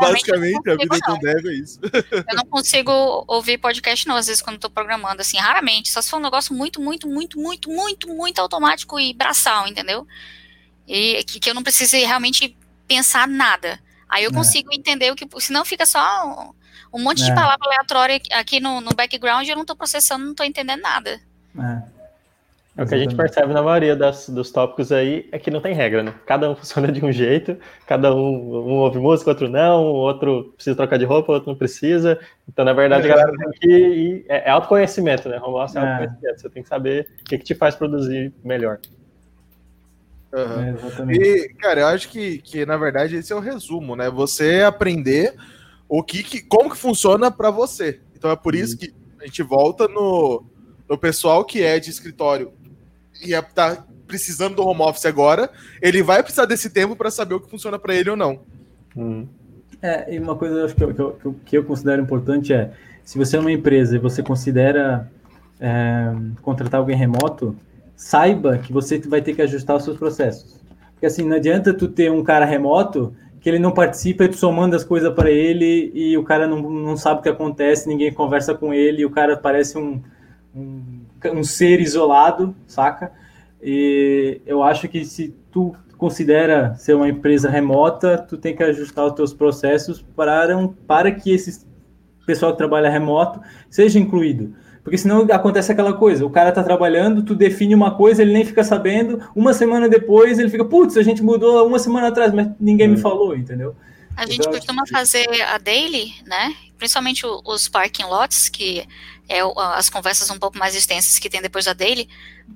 Basicamente, a vida com dev é isso. Eu não consigo ouvir podcast, não, às vezes, quando estou programando, assim, raramente. Só se for um negócio muito, muito, muito, muito, muito, muito automático e braçal, entendeu? E que, que eu não precise realmente pensar nada. Aí eu é. consigo entender o que. Senão fica só um, um monte é. de palavra aleatória aqui no, no background e eu não estou processando, não estou entendendo nada. É. É o que a gente percebe na maioria das, dos tópicos aí, é que não tem regra, né? Cada um [LAUGHS] funciona de um jeito, cada um, um ouve música, outro não, o outro precisa trocar de roupa, o outro não precisa. Então, na verdade, é. a galera tem que ir, é, é autoconhecimento, né? Home office é, é autoconhecimento, você tem que saber o que, que te faz produzir melhor. Uhum. É, e, cara, eu acho que, que, na verdade, esse é o resumo, né? Você aprender o que, que como que funciona para você. Então é por isso que a gente volta no, no pessoal que é de escritório e é, tá precisando do home office agora, ele vai precisar desse tempo para saber o que funciona para ele ou não. Hum. É, e uma coisa que eu, que, eu, que eu considero importante é, se você é uma empresa e você considera é, contratar alguém remoto, saiba que você vai ter que ajustar os seus processos. Porque assim, não adianta tu ter um cara remoto que ele não participa e tu só manda as coisas para ele e o cara não, não sabe o que acontece, ninguém conversa com ele, e o cara parece um, um, um ser isolado, saca? E eu acho que se tu considera ser uma empresa remota, tu tem que ajustar os teus processos para, para que esse pessoal que trabalha remoto seja incluído. Porque senão acontece aquela coisa, o cara tá trabalhando, tu define uma coisa, ele nem fica sabendo, uma semana depois ele fica, putz, a gente mudou uma semana atrás, mas ninguém me hum. falou, entendeu? A gente então, costuma fazer a daily, né? Principalmente os parking lots, que é as conversas um pouco mais extensas que tem depois da daily,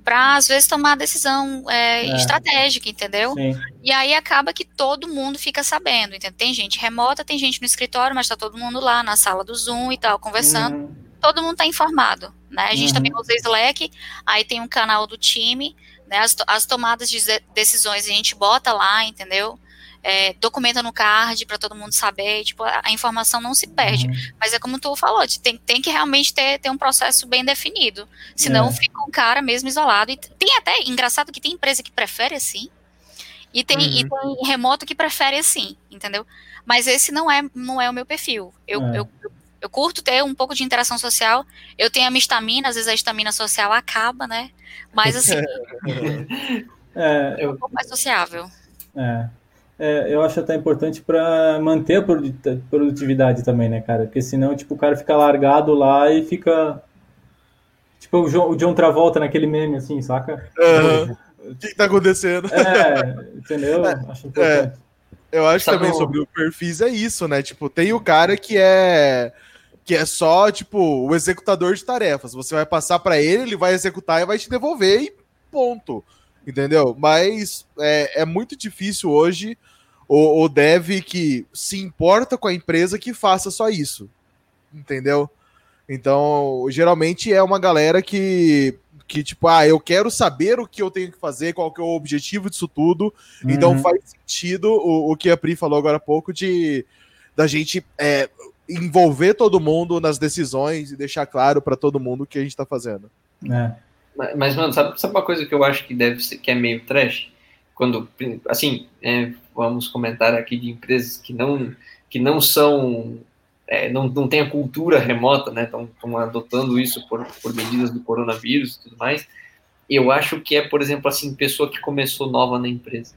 para às vezes tomar decisão é, é. estratégica, entendeu? Sim. E aí acaba que todo mundo fica sabendo, entendeu? Tem gente remota, tem gente no escritório, mas tá todo mundo lá na sala do Zoom e tal, conversando. Uhum todo mundo está informado, né? A gente uhum. também usa Slack, aí tem um canal do time, né? As, as tomadas de decisões a gente bota lá, entendeu? É, documenta no card para todo mundo saber, tipo, a, a informação não se perde. Uhum. Mas é como tu falou, tem, tem que realmente ter, ter um processo bem definido. Senão é. fica um cara mesmo isolado. E tem até, engraçado que tem empresa que prefere assim, e tem, uhum. e tem remoto que prefere assim, entendeu? Mas esse não é, não é o meu perfil. Eu, é. eu, eu eu curto ter um pouco de interação social. Eu tenho a minha estamina, às vezes a estamina social acaba, né? Mas assim. [LAUGHS] é, é um pouco mais sociável. É. É, eu acho até importante para manter a produtividade também, né, cara? Porque senão, tipo, o cara fica largado lá e fica. Tipo, o John, o John Travolta naquele meme, assim, saca? Uhum. O que, que tá acontecendo? É, entendeu? É, acho importante. É, eu acho Sabe também sobre o perfis é isso, né? Tipo, tem o cara que é que é só, tipo, o executador de tarefas. Você vai passar para ele, ele vai executar e vai te devolver e ponto. Entendeu? Mas é, é muito difícil hoje o, o dev que se importa com a empresa que faça só isso. Entendeu? Então, geralmente é uma galera que, que, tipo, ah, eu quero saber o que eu tenho que fazer, qual que é o objetivo disso tudo. Então, uhum. Então faz sentido o, o que a Pri falou agora há pouco de da gente é, envolver todo mundo nas decisões e deixar claro para todo mundo o que a gente está fazendo. É. Mas, mas, mano, sabe, sabe uma coisa que eu acho que deve ser, que é meio trash? Quando, assim, é, vamos comentar aqui de empresas que não, que não são, é, não, não tem a cultura remota, né? Estão adotando isso por, por medidas do coronavírus e tudo mais. Eu acho que é, por exemplo, assim, pessoa que começou nova na empresa.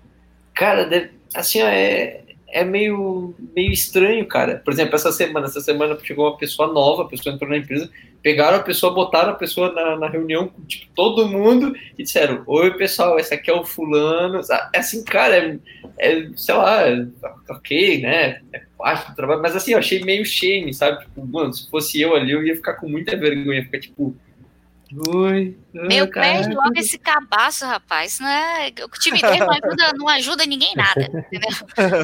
Cara, deve, assim, é, é meio, meio estranho, cara. Por exemplo, essa semana, essa semana chegou uma pessoa nova, a pessoa entrou na empresa, pegaram a pessoa, botaram a pessoa na, na reunião com tipo, todo mundo e disseram: Oi, pessoal, esse aqui é o fulano. É assim, cara, é, é sei lá, é, ok, né? É parte do trabalho, mas assim, eu achei meio shame, sabe? Tipo, mano, se fosse eu ali, eu ia ficar com muita vergonha, ficar tipo Meu pé logo esse cabaço, rapaz. Não é... O time dele não ajuda, não ajuda ninguém nada. Entendeu?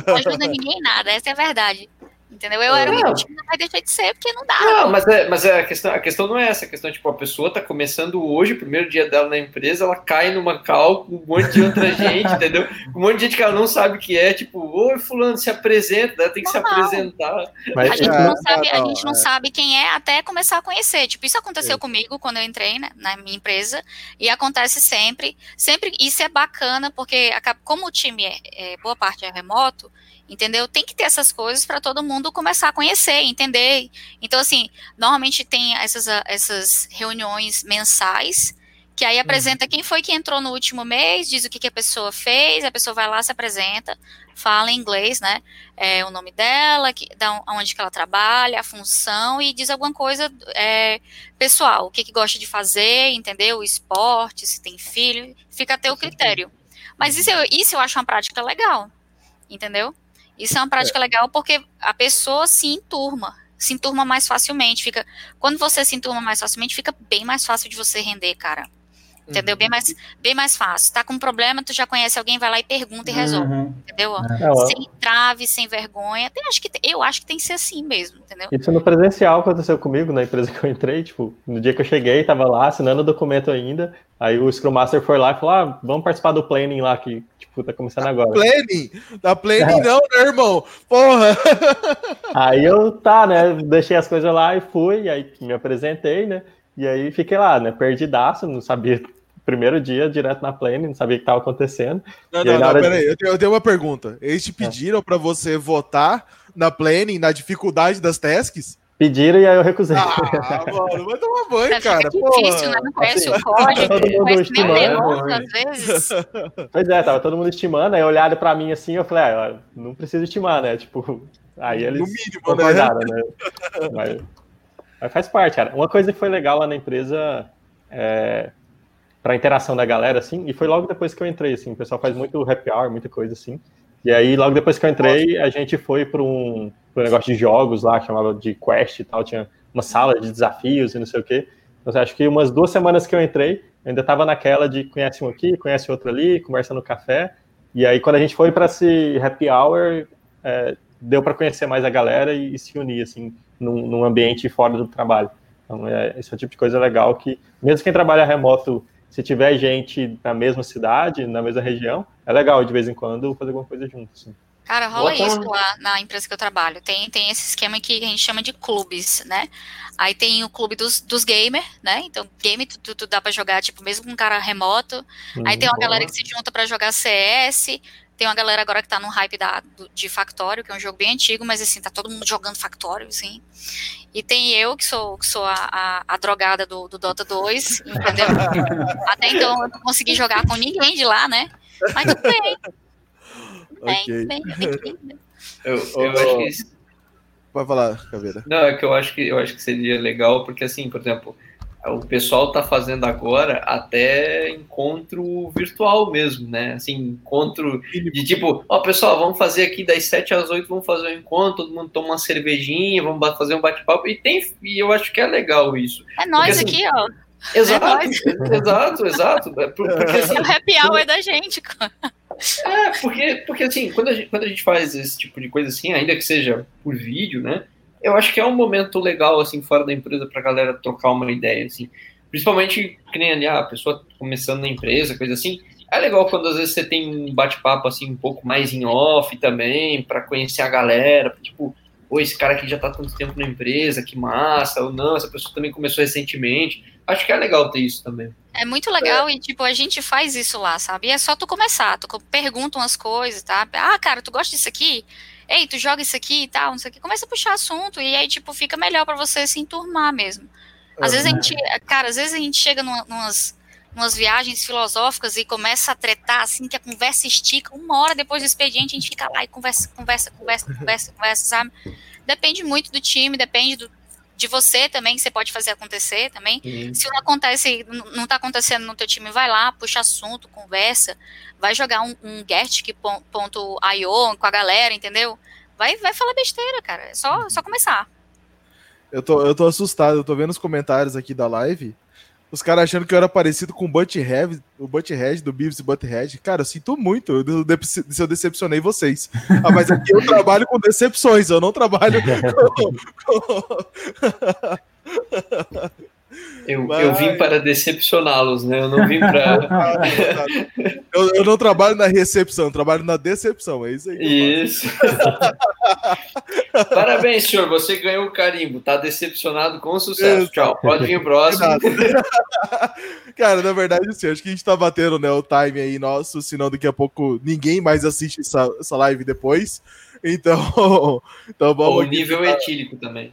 Não ajuda ninguém nada, essa é a verdade. Entendeu? Eu era o time, mas deixei de ser porque não dá. Não, mas, é, mas é a, questão, a questão não é essa. A questão, tipo, a pessoa tá começando hoje, o primeiro dia dela na empresa, ela cai numa cal com um monte de outra [LAUGHS] gente, entendeu? Um monte de gente que ela não sabe o que é, tipo, oi, fulano, se apresenta, ela tem que se apresentar. Mas, a, gente é, não sabe, a gente não é. sabe quem é até começar a conhecer. Tipo, isso aconteceu é. comigo quando eu entrei né, na minha empresa, e acontece sempre. Sempre, isso é bacana, porque como o time é, é boa parte é remoto, entendeu? Tem que ter essas coisas para todo mundo começar a conhecer, entender. Então, assim, normalmente tem essas, essas reuniões mensais que aí apresenta quem foi que entrou no último mês, diz o que, que a pessoa fez, a pessoa vai lá, se apresenta, fala em inglês, né? É, o nome dela, que, da onde que ela trabalha, a função e diz alguma coisa é, pessoal, o que, que gosta de fazer, entendeu? O esporte, se tem filho, fica a teu critério. Mas isso isso eu acho uma prática legal, entendeu? Isso é uma prática é. legal porque a pessoa se enturma, se enturma mais facilmente. Fica, quando você se enturma mais facilmente, fica bem mais fácil de você render, cara. Entendeu? Uhum. Bem, mais, bem mais fácil. Tá com um problema, tu já conhece alguém, vai lá e pergunta e resolve. Uhum. Entendeu? É. Sem trave, sem vergonha. Tem, acho que, eu acho que tem que ser assim mesmo, entendeu? Isso no presencial aconteceu comigo, na empresa que eu entrei. Tipo, no dia que eu cheguei, tava lá assinando o documento ainda. Aí o Scrum Master foi lá e falou: ah, vamos participar do planning lá, que tipo, tá começando agora. Planning? Da planning é. [LAUGHS] não, né, irmão? Porra! [LAUGHS] Aí eu, tá, né? Deixei as coisas lá e fui, aí me apresentei, né? E aí fiquei lá, né? Perdidaço, não sabia primeiro dia direto na plane, não sabia o que estava acontecendo. Não, não, não, peraí, de... eu, tenho, eu tenho uma pergunta. Eles te é. pediram é. para você votar na planning, na dificuldade das tasks? Pediram e aí eu recusei. Ah, mano, vai tomar banho, é, cara. difícil, né? Não conhece assim, o código, [LAUGHS] todo mundo estimando, às vezes. [LAUGHS] Pois é, tava todo mundo estimando, aí olharam pra mim assim, eu falei, ah, não preciso estimar, né? Tipo, aí eles no mínimo, concordaram, né? né? Mas, mas, faz parte, cara. Uma coisa que foi legal lá na empresa é, para interação da galera, assim, e foi logo depois que eu entrei, assim, o pessoal faz muito happy hour, muita coisa assim. E aí, logo depois que eu entrei, a gente foi para um, um, negócio de jogos lá, chamava de Quest e tal, tinha uma sala de desafios e não sei o quê. Então, acho que umas duas semanas que eu entrei, eu ainda estava naquela de conhece um aqui, conhece outro ali, conversa no café. E aí, quando a gente foi para esse happy hour, é, deu para conhecer mais a galera e, e se unir, assim, num, num, ambiente fora do trabalho. Então, é, esse é o tipo de coisa legal que, mesmo quem trabalha remoto se tiver gente na mesma cidade, na mesma região, é legal de vez em quando fazer alguma coisa junto. Assim. Cara, rola Boa isso lá na empresa que eu trabalho. Tem, tem esse esquema que a gente chama de clubes, né? Aí tem o clube dos, dos gamers, né? Então, game tu, tu dá pra jogar, tipo, mesmo com um cara remoto. Hum, Aí tem uma boa. galera que se junta para jogar CS. Tem uma galera agora que tá no hype da, de Factório, que é um jogo bem antigo, mas assim, tá todo mundo jogando Factório, assim. E tem eu, que sou, que sou a, a, a drogada do, do, Dota 2, [LAUGHS] entendeu? Até então eu não consegui jogar com ninguém de lá, né? Mas tudo bem. Okay. Bem, bem, bem, eu, eu acho que. Pode falar, Caveira. Não, é que eu acho que eu acho que seria legal, porque assim, por exemplo, o pessoal está fazendo agora até encontro virtual mesmo, né? Assim, encontro de tipo, ó, pessoal, vamos fazer aqui das 7 às 8, vamos fazer um encontro, todo mundo toma uma cervejinha, vamos fazer um bate-papo. E tem, e eu acho que é legal isso. É nós Porque, assim, aqui, ó. Exato, é [LAUGHS] exato, exato. É porque, assim, o happy hour é da gente, cara. É, porque, porque assim, quando a, gente, quando a gente faz esse tipo de coisa assim, ainda que seja por vídeo, né? Eu acho que é um momento legal, assim, fora da empresa, para a galera trocar uma ideia, assim. Principalmente, que nem ali, ah, a pessoa começando na empresa, coisa assim. É legal quando às vezes você tem um bate-papo, assim, um pouco mais em off também, para conhecer a galera, tipo, pô, esse cara aqui já tá tanto tempo na empresa, que massa, ou não, essa pessoa também começou recentemente. Acho que é legal ter isso também. É muito legal é. e, tipo, a gente faz isso lá, sabe? E é só tu começar, tu pergunta umas coisas, tá? Ah, cara, tu gosta disso aqui? Ei, tu joga isso aqui e tal, não sei o que, começa a puxar assunto e aí, tipo, fica melhor para você se enturmar mesmo. Às uhum. vezes a gente, cara, às vezes a gente chega numa, numas, numas viagens filosóficas e começa a tretar, assim, que a conversa estica, uma hora depois do expediente a gente fica lá e conversa, conversa, conversa, conversa, conversa, sabe? Depende muito do time, depende do, de você também, que você pode fazer acontecer também. Uhum. Se não acontece, não está acontecendo no teu time, vai lá, puxa assunto, conversa, vai jogar um, um get.io com a galera, entendeu? Vai, vai falar besteira, cara. É só, só começar. Eu tô, eu tô assustado, eu tô vendo os comentários aqui da live. Os caras achando que eu era parecido com o Butthead, o Butthead do Beavis e Butthead. Cara, eu sinto muito se eu decepcionei vocês. Ah, mas aqui eu trabalho com decepções, eu não trabalho [LAUGHS] com... [LAUGHS] Eu, Mas... eu vim para decepcioná-los, né? Eu não vim para. [LAUGHS] eu, eu, não trabalho na recepção, eu trabalho na decepção, é isso aí. Isso. [LAUGHS] Parabéns, senhor, você ganhou o carimbo, tá decepcionado com sucesso. Isso. Tchau, pode vir o próximo. [LAUGHS] Cara, na verdade, assim, acho que a gente tá batendo né, o time aí nosso, senão daqui a pouco ninguém mais assiste essa, essa live depois. Então, então vamos. O nível etílico também.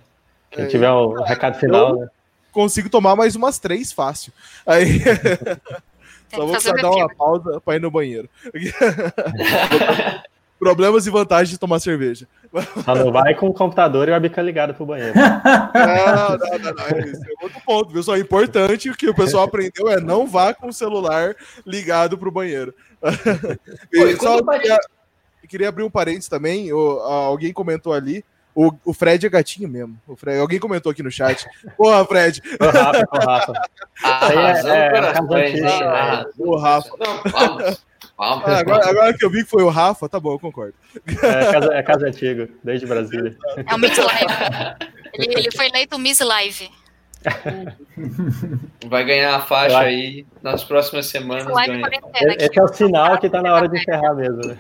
Quem tiver o um recado final, né? Consigo tomar mais umas três fácil. Aí. [LAUGHS] [LAUGHS] Só vou precisar dar uma pausa para ir no banheiro. [LAUGHS] Problemas e vantagens de tomar cerveja. Só não vai com o computador e a bica ligada pro banheiro. Não, não, não, não. Esse é outro ponto, viu? Só é importante o que o pessoal aprendeu é não vá com o celular ligado pro banheiro. Oi, só queria, queria, abrir um parênteses também. Alguém comentou ali. O, o Fred é gatinho mesmo. O Fred, alguém comentou aqui no chat. Porra, Fred. O Rafa, o Rafa. Ah, é, é, é, é, o Rafa. Não, vamos. Ah, agora, agora, que eu vi que foi o Rafa, tá bom, eu concordo. É casa, é casa antiga, desde Brasília. É o Miss Live. Ele, ele foi eleito Miss Live. [LAUGHS] Vai ganhar a faixa aí nas próximas semanas. Ganha. Esse é o sinal que tá na hora de [LAUGHS] encerrar mesmo. Né?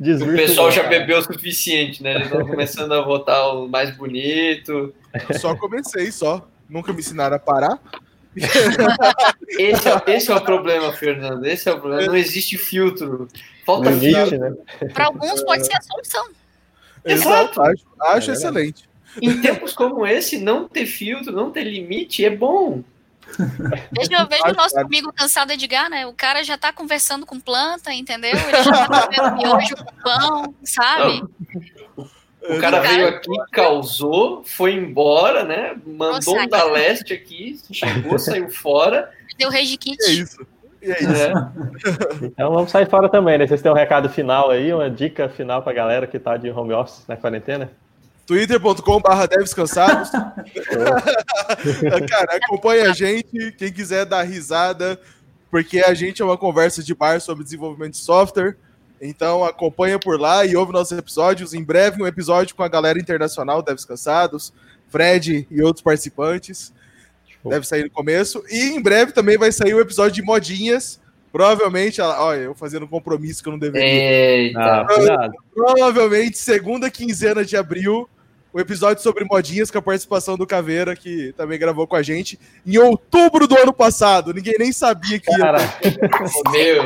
[LAUGHS] o pessoal já bebeu o suficiente, né? Eles estão começando a votar o mais bonito. Só comecei, só. Nunca me ensinaram a parar. esse, é, esse é o problema, Fernando. Esse é o problema. Não existe filtro. Falta existe, filtro. Né? Para alguns pode ser a solução. Exato. Acho, acho é excelente. Em tempos como esse, não ter filtro, não ter limite é bom. Veja, [LAUGHS] veja o nosso amigo cansado Edgar, né? O cara já tá conversando com planta, entendeu? Ele já tá comendo miojo com pão, sabe? O cara veio aqui, causou, foi embora, né? Mandou um da leste aqui, chegou, saiu fora. Deu rage kit. É isso. E é isso. É. Então vamos sair fora também, né? Vocês têm um recado final aí, uma dica final pra galera que tá de home office na quarentena? twitter.com.br devescansados. [LAUGHS] [LAUGHS] Cara, acompanha a gente, quem quiser dar risada, porque a gente é uma conversa de bar sobre desenvolvimento de software. Então acompanha por lá e ouve nossos episódios. Em breve, um episódio com a galera internacional, Devs Cansados, Fred e outros participantes. Deve sair no começo. E em breve também vai sair o um episódio de modinhas. Provavelmente, olha, eu fazendo um compromisso que eu não deveria. Eita. Ah, provavelmente, segunda quinzena de abril, o episódio sobre modinhas com a participação do Caveira, que também gravou com a gente, em outubro do ano passado. Ninguém nem sabia que ia. [LAUGHS] Meu.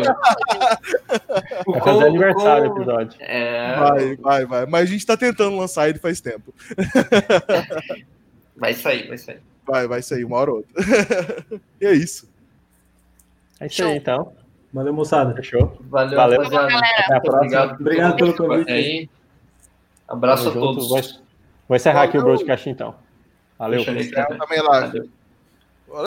Vai fazer aniversário o episódio. É... Vai, vai, vai. Mas a gente tá tentando lançar ele faz tempo. Vai sair, vai sair. Vai, vai sair uma hora ou outra. [LAUGHS] e é isso. É isso aí, então. Valeu, moçada. Fechou. Valeu, Valeu rapaziada. Até a próxima. Obrigado, Obrigado pelo convite. Aí. Abraço Tamo a todos. Vou encerrar aqui o broadcast então. Valeu. Deixa eu também lá. Valeu.